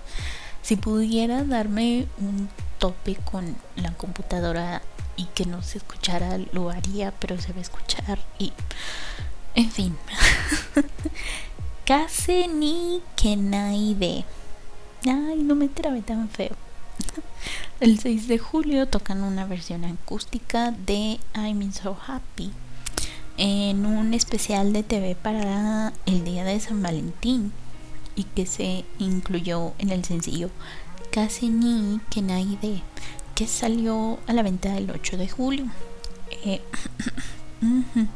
si pudiera darme un tope con la computadora y que no se escuchara lo haría, pero se va a escuchar y en fin. Casi ni que nadie. Ay, no me trabe tan feo. El 6 de julio tocan una versión acústica de I'm So Happy en un especial de TV para el día de San Valentín y que se incluyó en el sencillo Casi ni que nadie que salió a la venta el 8 de julio. Eh,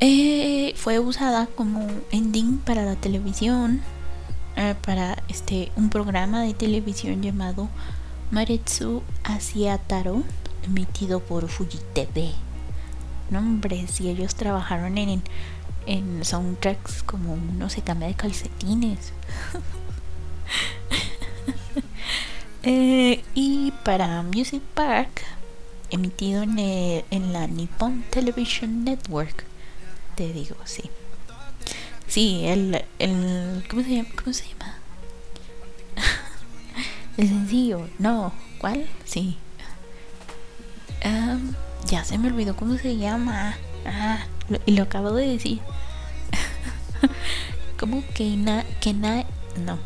eh, fue usada como ending para la televisión, eh, para este un programa de televisión llamado Maretsu Asiataro, emitido por Fuji TV. No, hombre, si ellos trabajaron en, en soundtracks como no se cambia de calcetines. Eh, y para Music Park, emitido en, en la Nippon Television Network. Te digo, sí. Sí, el, el ¿cómo se llama? ¿Cómo se llama? el sencillo, no, ¿cuál? Sí. ya se me olvidó cómo se llama. Ah, y lo acabo de decir. como que na, que no.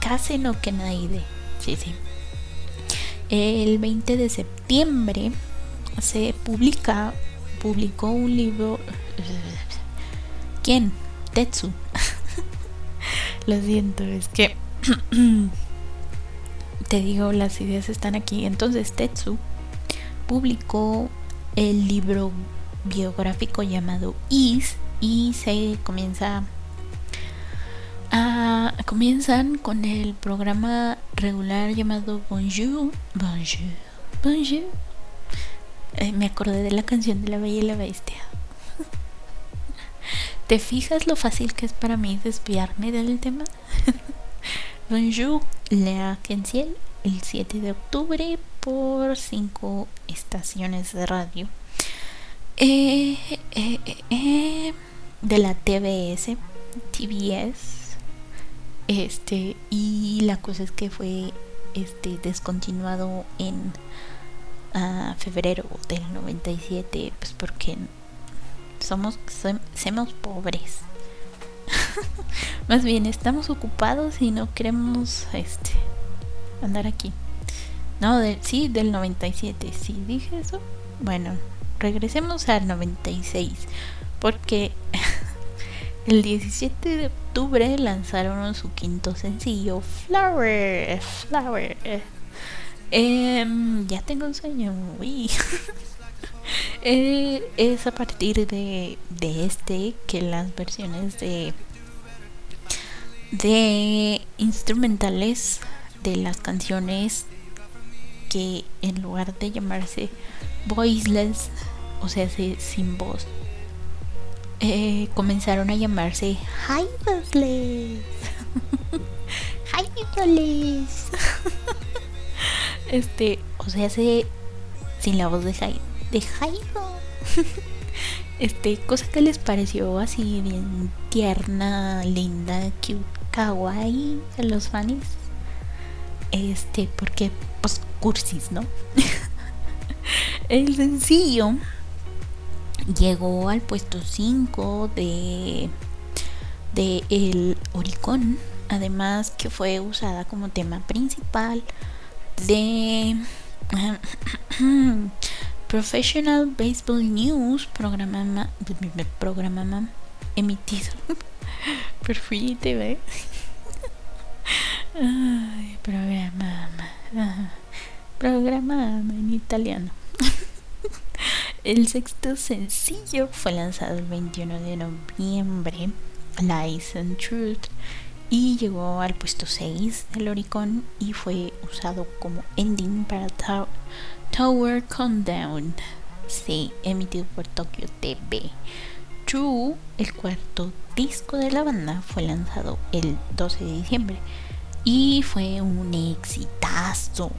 Casi no que naide. Sí, sí. El 20 de septiembre se publica, publicó un libro. ¿Quién? Tetsu. Lo siento, es que te digo, las ideas están aquí. Entonces Tetsu publicó el libro biográfico llamado Is y se comienza a, comienzan con el programa regular llamado Bonjour, Bonjour, Bonjour. Eh, me acordé de la canción de la Bella y la Bestia. ¿Te fijas lo fácil que es para mí desviarme del tema? Bonjour, Lea Kenciel, el 7 de octubre por 5 estaciones de radio eh, eh, eh, de la TBS, TBS. Este, y la cosa es que fue este descontinuado en uh, febrero del 97, pues porque somos, somos pobres. Más bien, estamos ocupados y no queremos este andar aquí. No, de, sí, del 97. Sí, dije eso. Bueno, regresemos al 96. Porque el 17 de octubre lanzaron su quinto sencillo, Flower. Flower. Em, ya tengo un sueño. Uy. Eh, es a partir de, de este que las versiones de de instrumentales de las canciones que en lugar de llamarse voiceless, o sea, sin voz, eh, comenzaron a llamarse voiceless. voiceless. este, o sea, se, sin la voz de Jai, de este, cosa que les pareció así bien tierna, linda, cute, kawaii a los fans. Este, porque pues cursis, ¿no? El sencillo llegó al puesto 5 de de el Oricon, además que fue usada como tema principal de Professional Baseball News, programa, programa emitido por TV. Ay, programa, programa en italiano. El sexto sencillo fue lanzado el 21 de noviembre, Lies and Truth, y llegó al puesto 6 del Oricon y fue usado como ending para Tower Countdown, sí, emitido por Tokyo TV. True, el cuarto disco de la banda, fue lanzado el 12 de diciembre y fue un exitazo.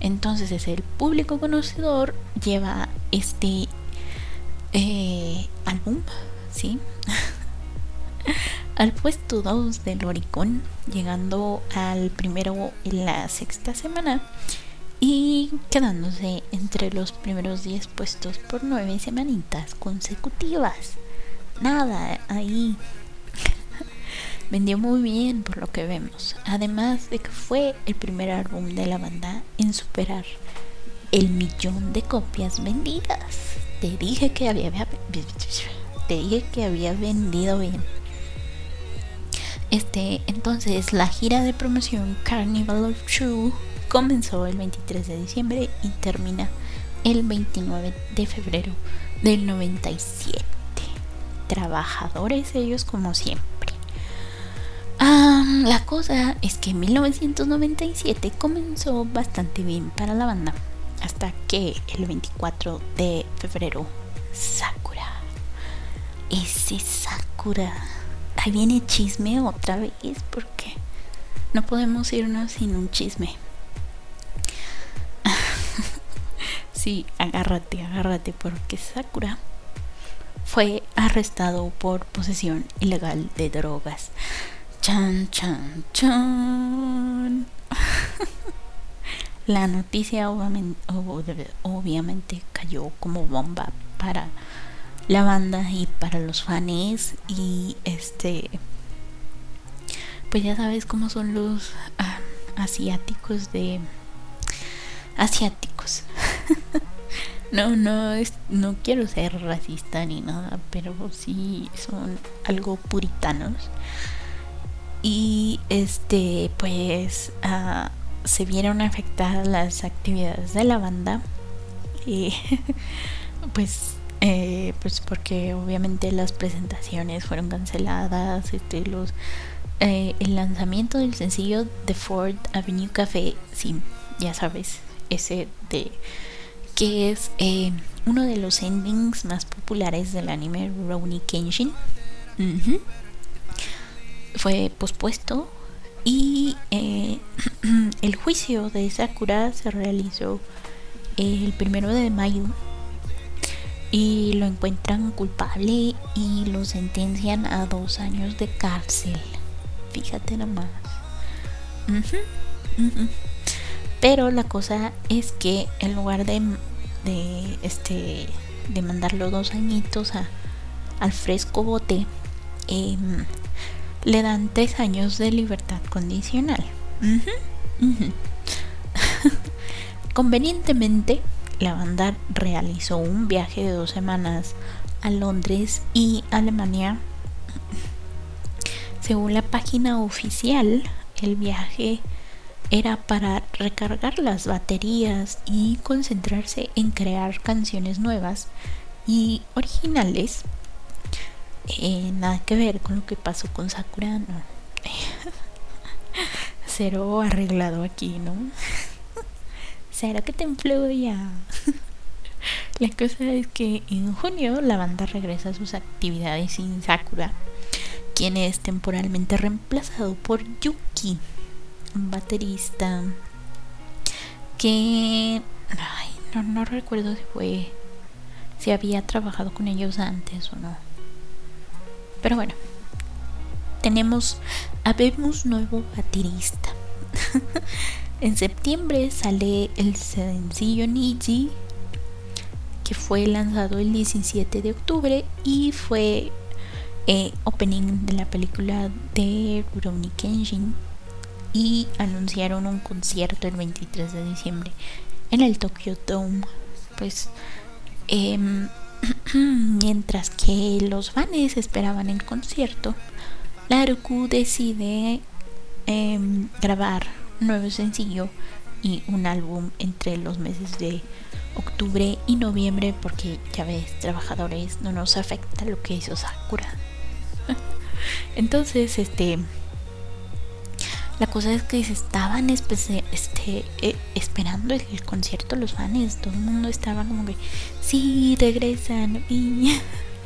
Entonces es el público conocedor lleva este eh, álbum, ¿sí? al puesto 2 del Oricon, llegando al primero en la sexta semana y quedándose entre los primeros 10 puestos por 9 semanitas consecutivas. Nada, ahí vendió muy bien por lo que vemos. Además de que fue el primer álbum de la banda en superar el millón de copias vendidas. Te dije que había te dije que había vendido bien. Este, entonces la gira de promoción Carnival of True comenzó el 23 de diciembre y termina el 29 de febrero del 97. trabajadores ellos como siempre. Ah, la cosa es que en 1997 comenzó bastante bien para la banda, hasta que el 24 de febrero, Sakura, ese Sakura, ahí viene chisme otra vez, porque no podemos irnos sin un chisme. sí, agárrate, agárrate, porque Sakura fue arrestado por posesión ilegal de drogas. Chan, chan, chan. La noticia obviamente, cayó como bomba para la banda y para los fans y este pues ya sabes cómo son los ah, asiáticos de asiáticos no no es, no quiero ser racista ni nada pero sí son algo puritanos y este pues uh, se vieron afectadas las actividades de la banda. Y pues eh, pues porque obviamente las presentaciones fueron canceladas este los eh, el lanzamiento del sencillo de Ford Avenue Café sí ya sabes ese de que es eh, uno de los endings más populares del anime Ronnie Kenshin fue pospuesto y eh, el juicio de Sakura se realizó el primero de mayo y lo encuentran culpable y lo sentencian a dos años de cárcel. Fíjate nomás. Pero la cosa es que en lugar de, de este de mandarlo dos añitos a, al fresco bote, eh, le dan tres años de libertad condicional. Convenientemente, la banda realizó un viaje de dos semanas a Londres y Alemania. Según la página oficial, el viaje era para recargar las baterías y concentrarse en crear canciones nuevas y originales eh, nada que ver con lo que pasó con Sakura, no. Cero arreglado aquí, ¿no? Cero que te influya. la cosa es que en junio la banda regresa a sus actividades sin Sakura, quien es temporalmente reemplazado por Yuki, un baterista que... Ay, no, no recuerdo si fue... si había trabajado con ellos antes o no pero bueno, tenemos, habemos nuevo baterista. en septiembre sale el sencillo Niji, que fue lanzado el 17 de octubre y fue eh, opening de la película de Rurouni Kenshin. Y anunciaron un concierto el 23 de diciembre en el Tokyo Dome. Pues eh, Mientras que los fans esperaban el concierto, Laruku decide em, grabar un nuevo sencillo y un álbum entre los meses de octubre y noviembre porque ya ves, trabajadores, no nos afecta lo que hizo Sakura. Entonces, este la cosa es que se estaban este, eh, esperando el, concierto los fans. Todo el mundo estaba como que, sí, regresan. Y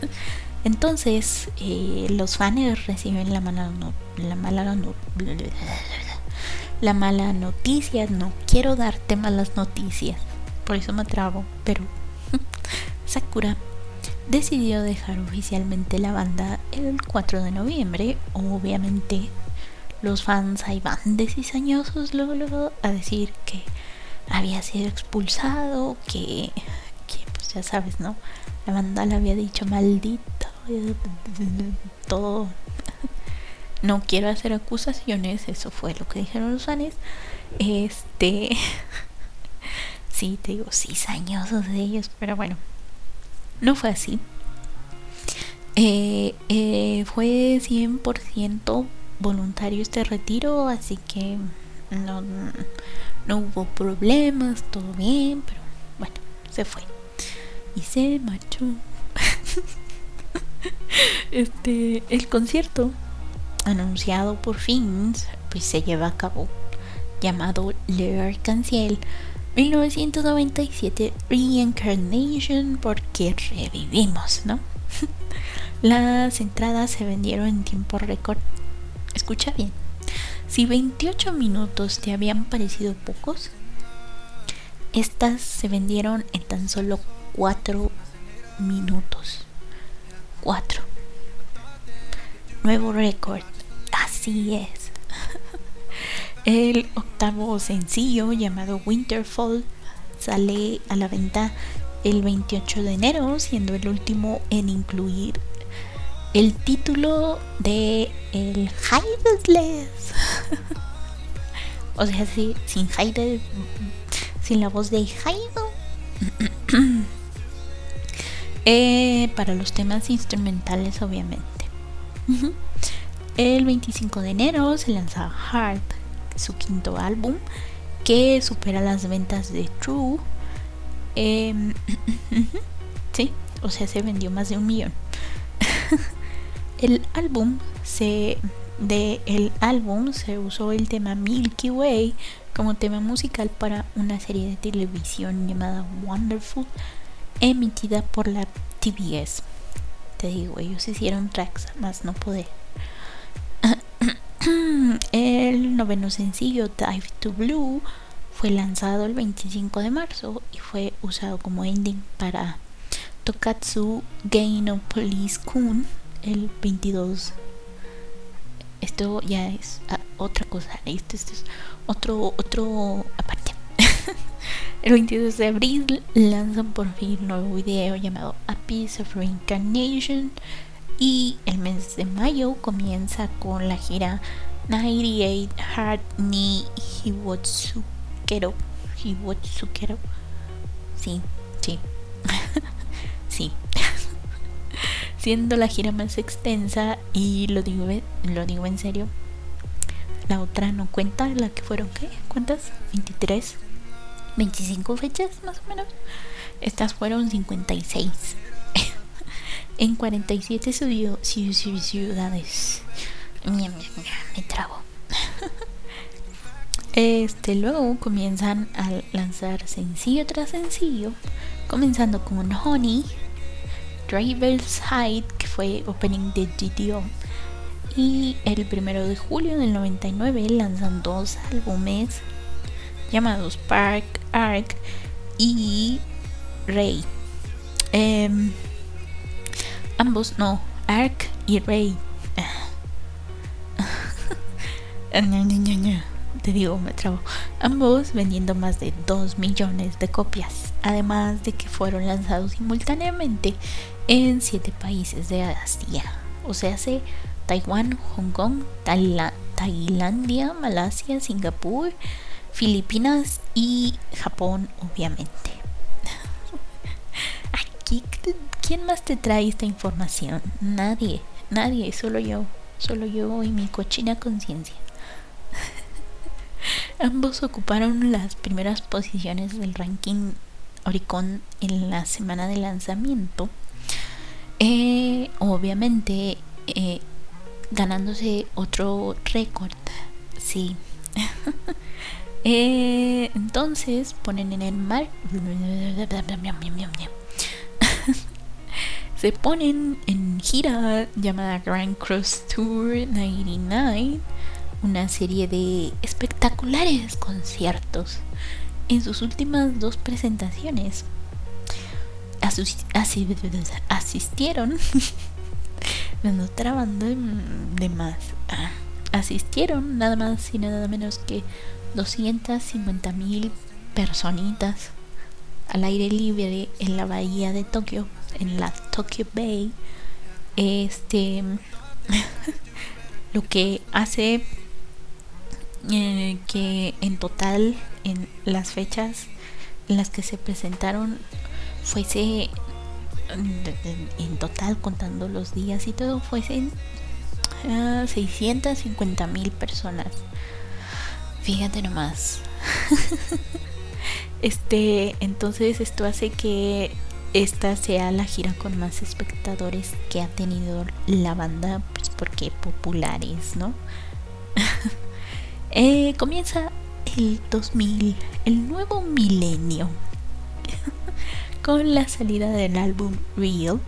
entonces eh, los fans reciben la mala, la mala, la mala noticia. No quiero darte malas noticias. Por eso me trabo. Pero Sakura decidió dejar oficialmente la banda el 4 de noviembre. Obviamente los fans ahí van de cizañosos luego, luego a decir que había sido expulsado, que, que pues ya sabes, ¿no? La banda le había dicho maldito, todo. No quiero hacer acusaciones, eso fue lo que dijeron los fans. Este. sí, te digo, cizañosos de ellos, pero bueno, no fue así. Eh, eh, fue 100% voluntario este retiro, así que no, no hubo problemas, todo bien, pero bueno, se fue. Y se marchó. este, el concierto anunciado por fin pues se lleva a cabo llamado Le Arc-en-Ciel 1997 Reincarnation porque revivimos, ¿no? Las entradas se vendieron en tiempo récord. Escucha bien. Si 28 minutos te habían parecido pocos, estas se vendieron en tan solo 4 minutos. 4. Nuevo récord. Así es. El octavo sencillo llamado Winterfall sale a la venta el 28 de enero, siendo el último en incluir el título de el Heideless. o sea, sí, sin Heidel, sin la voz de Heidel. eh, para los temas instrumentales, obviamente. el 25 de enero se lanza Heart, su quinto álbum, que supera las ventas de True. Em, sí, o sea, se vendió más de un millón. el álbum se de el álbum se usó el tema Milky Way como tema musical para una serie de televisión llamada Wonderful emitida por la TBS. Te digo, ellos hicieron tracks más no poder. el noveno sencillo Dive to Blue fue lanzado el 25 de marzo y fue usado como ending para Tokatsu Gaino Police Kun el 22 esto ya es ah, otra cosa. Esto, es otro otro aparte. El 22 de abril lanzan por fin un nuevo video llamado A Piece of Reincarnation y el mes de mayo comienza con la gira 98 Hard Ni Hiwotsukero Hiwotsukero sí, sí. Sí siendo la gira más extensa y lo digo, lo digo en serio. La otra no cuenta, la que fueron, ¿qué? ¿Cuántas? 23, 25 fechas más o menos. Estas fueron 56 en 47 ciudades. Me trago. Este, luego comienzan a lanzar sencillo tras sencillo, comenzando con Honey, Driver's Hide, que fue opening de GTO. Y el primero de julio del 99 lanzan dos álbumes llamados Park Arc y Rey. Em, ambos, no, Arc y Rey. Te digo, me trabo. Ambos vendiendo más de 2 millones de copias. Además de que fueron lanzados simultáneamente en siete países de Asia, o sea, se Taiwán, Hong Kong, Tailandia, Malasia, Singapur, Filipinas y Japón, obviamente. ¿quién más te trae esta información? Nadie, nadie, solo yo, solo yo y mi cochina conciencia. Ambos ocuparon las primeras posiciones del ranking Oricon en la semana de lanzamiento eh, obviamente eh, ganándose otro récord. Sí. eh, entonces ponen en el mar. Se ponen en gira llamada Grand Cross Tour 99, una serie de espectaculares conciertos. En sus últimas dos presentaciones asistieron, me ando de más, ah, asistieron nada más y nada menos que 250 mil personitas al aire libre en la bahía de Tokio, en la Tokyo Bay. Este, lo que hace eh, que en total en las fechas en las que se presentaron fuese en total contando los días y todo fuesen 650 mil personas. Fíjate nomás. Este entonces esto hace que esta sea la gira con más espectadores que ha tenido la banda, pues porque populares, ¿no? Eh, comienza el 2000, el nuevo milenio, con la salida del álbum Real,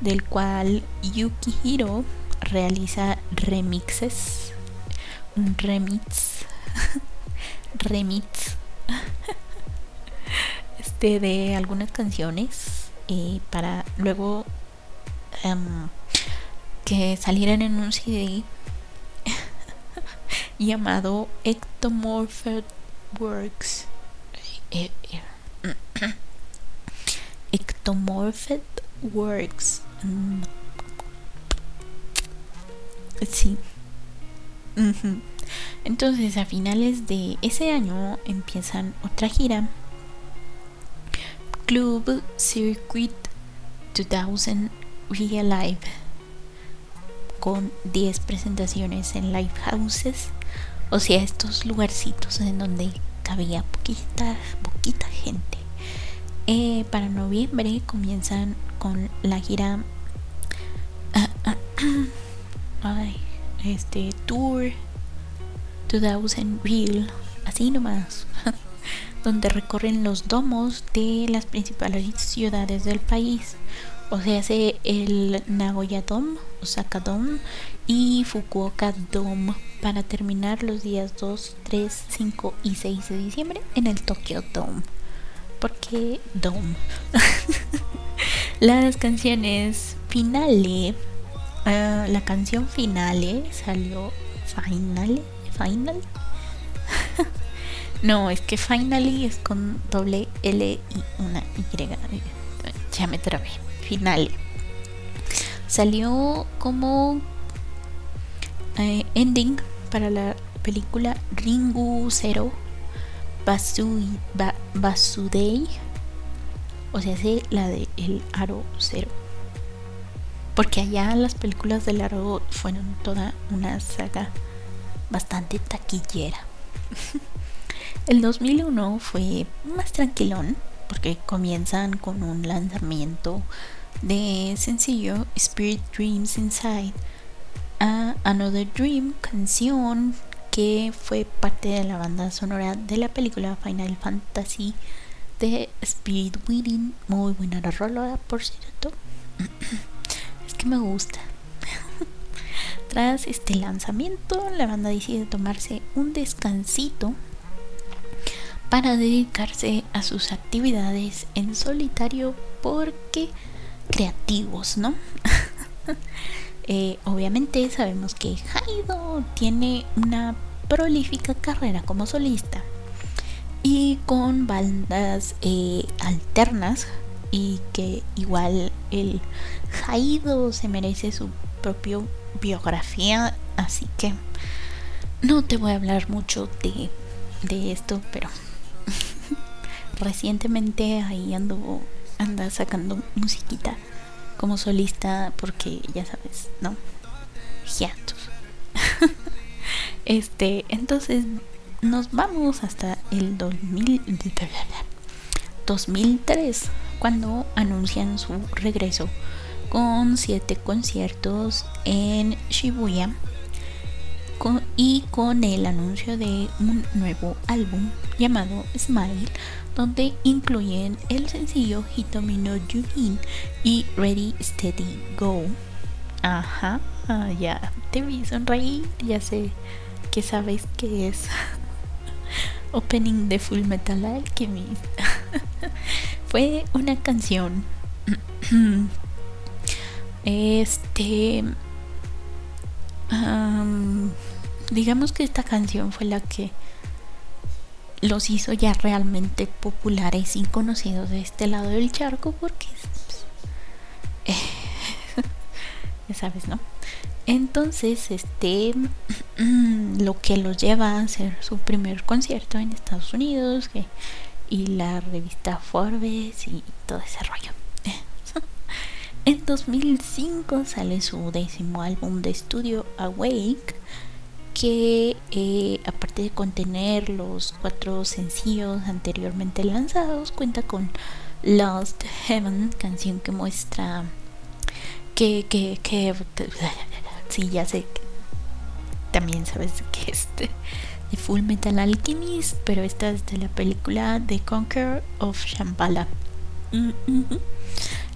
del cual Yukihiro realiza remixes, un remix, remix este, de algunas canciones y para luego em, que salieran en un CD llamado Ectomorphed Works. Ectomorphed Works. Mm. Sí. Entonces a finales de ese año empiezan otra gira. Club Circuit 2000 Real Live con 10 presentaciones en live houses, o sea, estos lugarcitos en donde cabía poquita, poquita gente. Eh, para noviembre comienzan con la gira este tour 2000 Real, así nomás, donde recorren los domos de las principales ciudades del país. O sea, hace el Nagoya Dome, Osaka Dome y Fukuoka Dome para terminar los días 2, 3, 5 y 6 de diciembre en el Tokyo Dome. ¿Por qué Dome? Las canciones finale, uh, la canción finale salió finale, final. no, es que finally es con doble L y una Y. Ya me trabé. Finale. Salió como eh, ending para la película Ringu Zero Basudei. O sea, sí, la de El Aro Cero. Porque allá las películas del Aro fueron toda una saga bastante taquillera. El 2001 fue más tranquilón porque comienzan con un lanzamiento de sencillo Spirit Dreams Inside a Another Dream, canción que fue parte de la banda sonora de la película Final Fantasy de Spirit Wedding. Muy buena la rola, por cierto. es que me gusta. Tras este lanzamiento, la banda decide tomarse un descansito para dedicarse a sus actividades en solitario porque creativos, ¿no? Eh, obviamente sabemos que Haido tiene una prolífica carrera como solista y con bandas eh, alternas y que igual el Haido se merece su propia biografía así que no te voy a hablar mucho de, de esto pero recientemente ahí ando anda sacando musiquita como solista porque ya sabes, ¿no? Hiatus. este, entonces nos vamos hasta el 2000, 2003 cuando anuncian su regreso con siete conciertos en Shibuya y con el anuncio de un nuevo álbum llamado Smile donde incluyen el sencillo Hitomi no Junin y Ready Steady Go. Ajá, ah, ya te vi sonreír, ya sé que sabes que es opening de Full Metal Alchemist. Fue una canción. este. digamos que esta canción fue la que los hizo ya realmente populares y conocidos de este lado del charco porque eh, ya sabes, ¿no? Entonces, este lo que los lleva a hacer su primer concierto en Estados Unidos y la revista Forbes y todo ese rollo. en 2005 sale su décimo álbum de estudio Awake que eh, aparte de contener los cuatro sencillos anteriormente lanzados, cuenta con Lost Heaven, canción que muestra que, que, sí, ya sé, también sabes que este de Full Metal Alchemist, pero esta es de la película The Conqueror of Shambhala.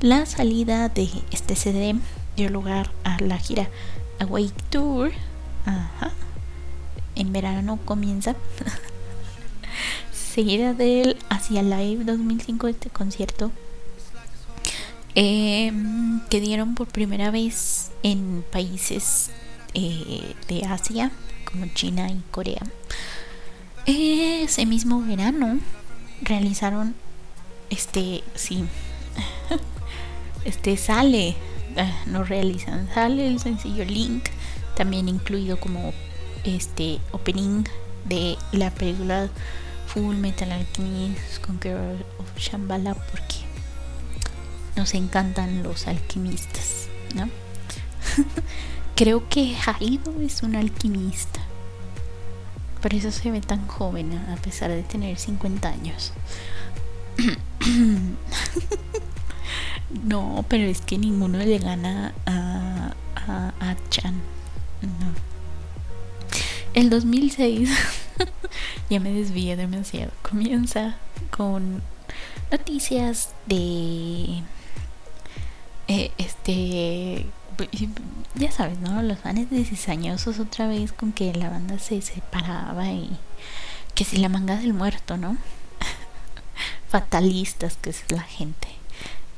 La salida de este CD dio lugar a la gira Awake Tour. En verano comienza. Seguida del Hacia Live 2005, este concierto em, que dieron por primera vez en países eh, de Asia como China y Corea. Ese mismo verano realizaron este, sí, este sale, ah, no realizan, sale el sencillo Link, también incluido como este opening de la película Full Metal Alchemist Conqueror of Shambhala porque nos encantan los alquimistas, ¿no? Creo que Haido es un alquimista. Por eso se ve tan joven a pesar de tener 50 años. no, pero es que ninguno le gana a, a, Chan. No. El 2006, ya me desvío demasiado, comienza con noticias de eh, este ya sabes, ¿no? Los fans cizañosos otra vez con que la banda se separaba y que si la manga del muerto, ¿no? Fatalistas que es la gente.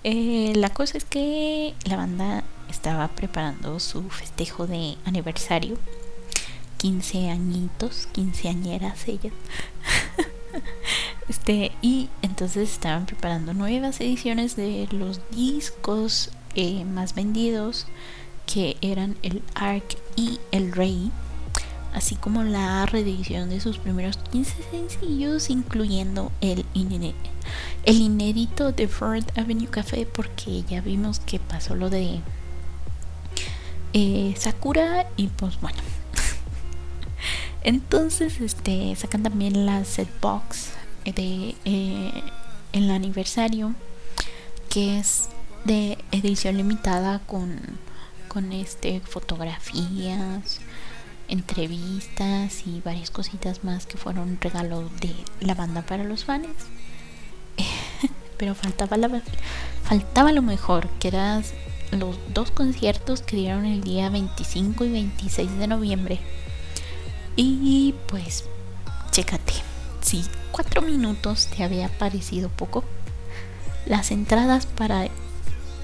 Eh, la cosa es que la banda estaba preparando su festejo de aniversario. 15 añitos, 15 añeras ellas. este, y entonces estaban preparando nuevas ediciones de los discos eh, más vendidos que eran el Ark y el Rey, así como la reedición de sus primeros 15 sencillos, incluyendo el, el inédito de Ford Avenue Café, porque ya vimos que pasó lo de eh, Sakura y pues bueno. Entonces, este sacan también la set box de eh, el aniversario, que es de edición limitada con, con este fotografías, entrevistas y varias cositas más que fueron regalo de la banda para los fans. Pero faltaba la, faltaba lo mejor, que eran los dos conciertos que dieron el día 25 y 26 de noviembre. Y pues, chécate, si cuatro minutos te había parecido poco, las entradas para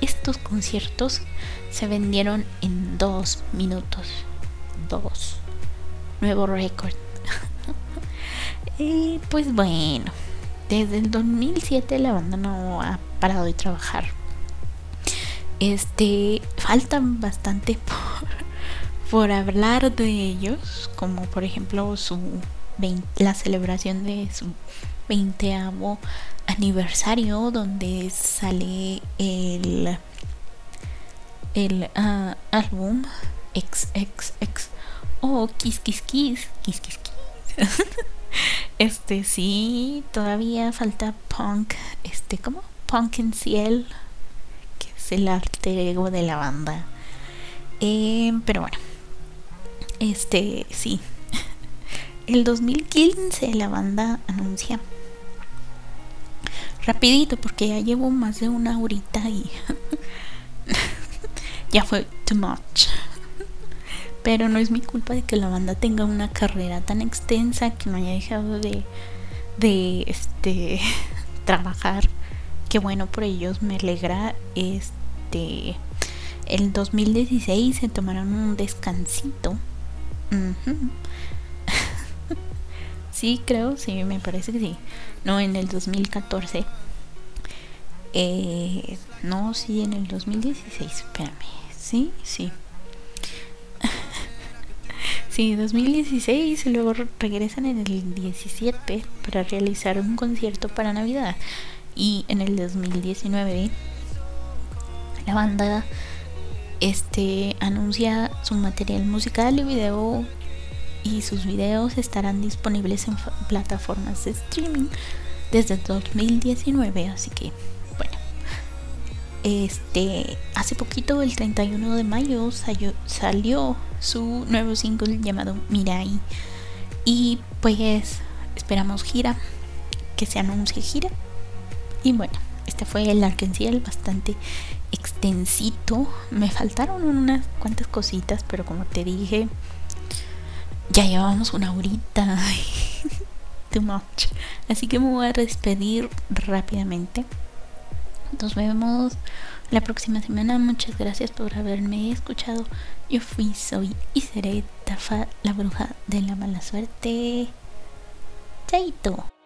estos conciertos se vendieron en dos minutos. Dos. Nuevo récord. y pues bueno, desde el 2007 la banda no ha parado de trabajar. Este, faltan bastante por, por hablar de ellos, como por ejemplo su la celebración de su 20 aniversario donde sale el el uh, álbum XXX o Kiss Kiss Kiss Kiss Kiss Kiss. Este sí todavía falta punk este como punk en ciel que es el arte ego de la banda. Eh, pero bueno este sí el 2015 la banda anuncia rapidito porque ya llevo más de una horita y ya fue too much. Pero no es mi culpa de que la banda tenga una carrera tan extensa que no haya dejado de, de este trabajar. Que bueno por ellos, me alegra. Este el 2016 se tomaron un descansito. Sí, creo, sí, me parece que sí. No, en el 2014. Eh, no, sí, en el 2016. Espérame. Sí, sí. sí, 2016 y luego regresan en el 17 para realizar un concierto para Navidad. Y en el 2019 la banda este anuncia su material musical y video y sus videos estarán disponibles en plataformas de streaming desde 2019, así que este, hace poquito, el 31 de mayo, salió, su nuevo single llamado Mirai. Y pues esperamos gira, que se anuncie gira. Y bueno, este fue el arquencial bastante extensito. Me faltaron unas cuantas cositas, pero como te dije, ya llevamos una horita. Too much. Así que me voy a despedir rápidamente. Nos vemos la próxima semana. Muchas gracias por haberme escuchado. Yo fui, soy y seré Tafa, la bruja de la mala suerte. Chaito.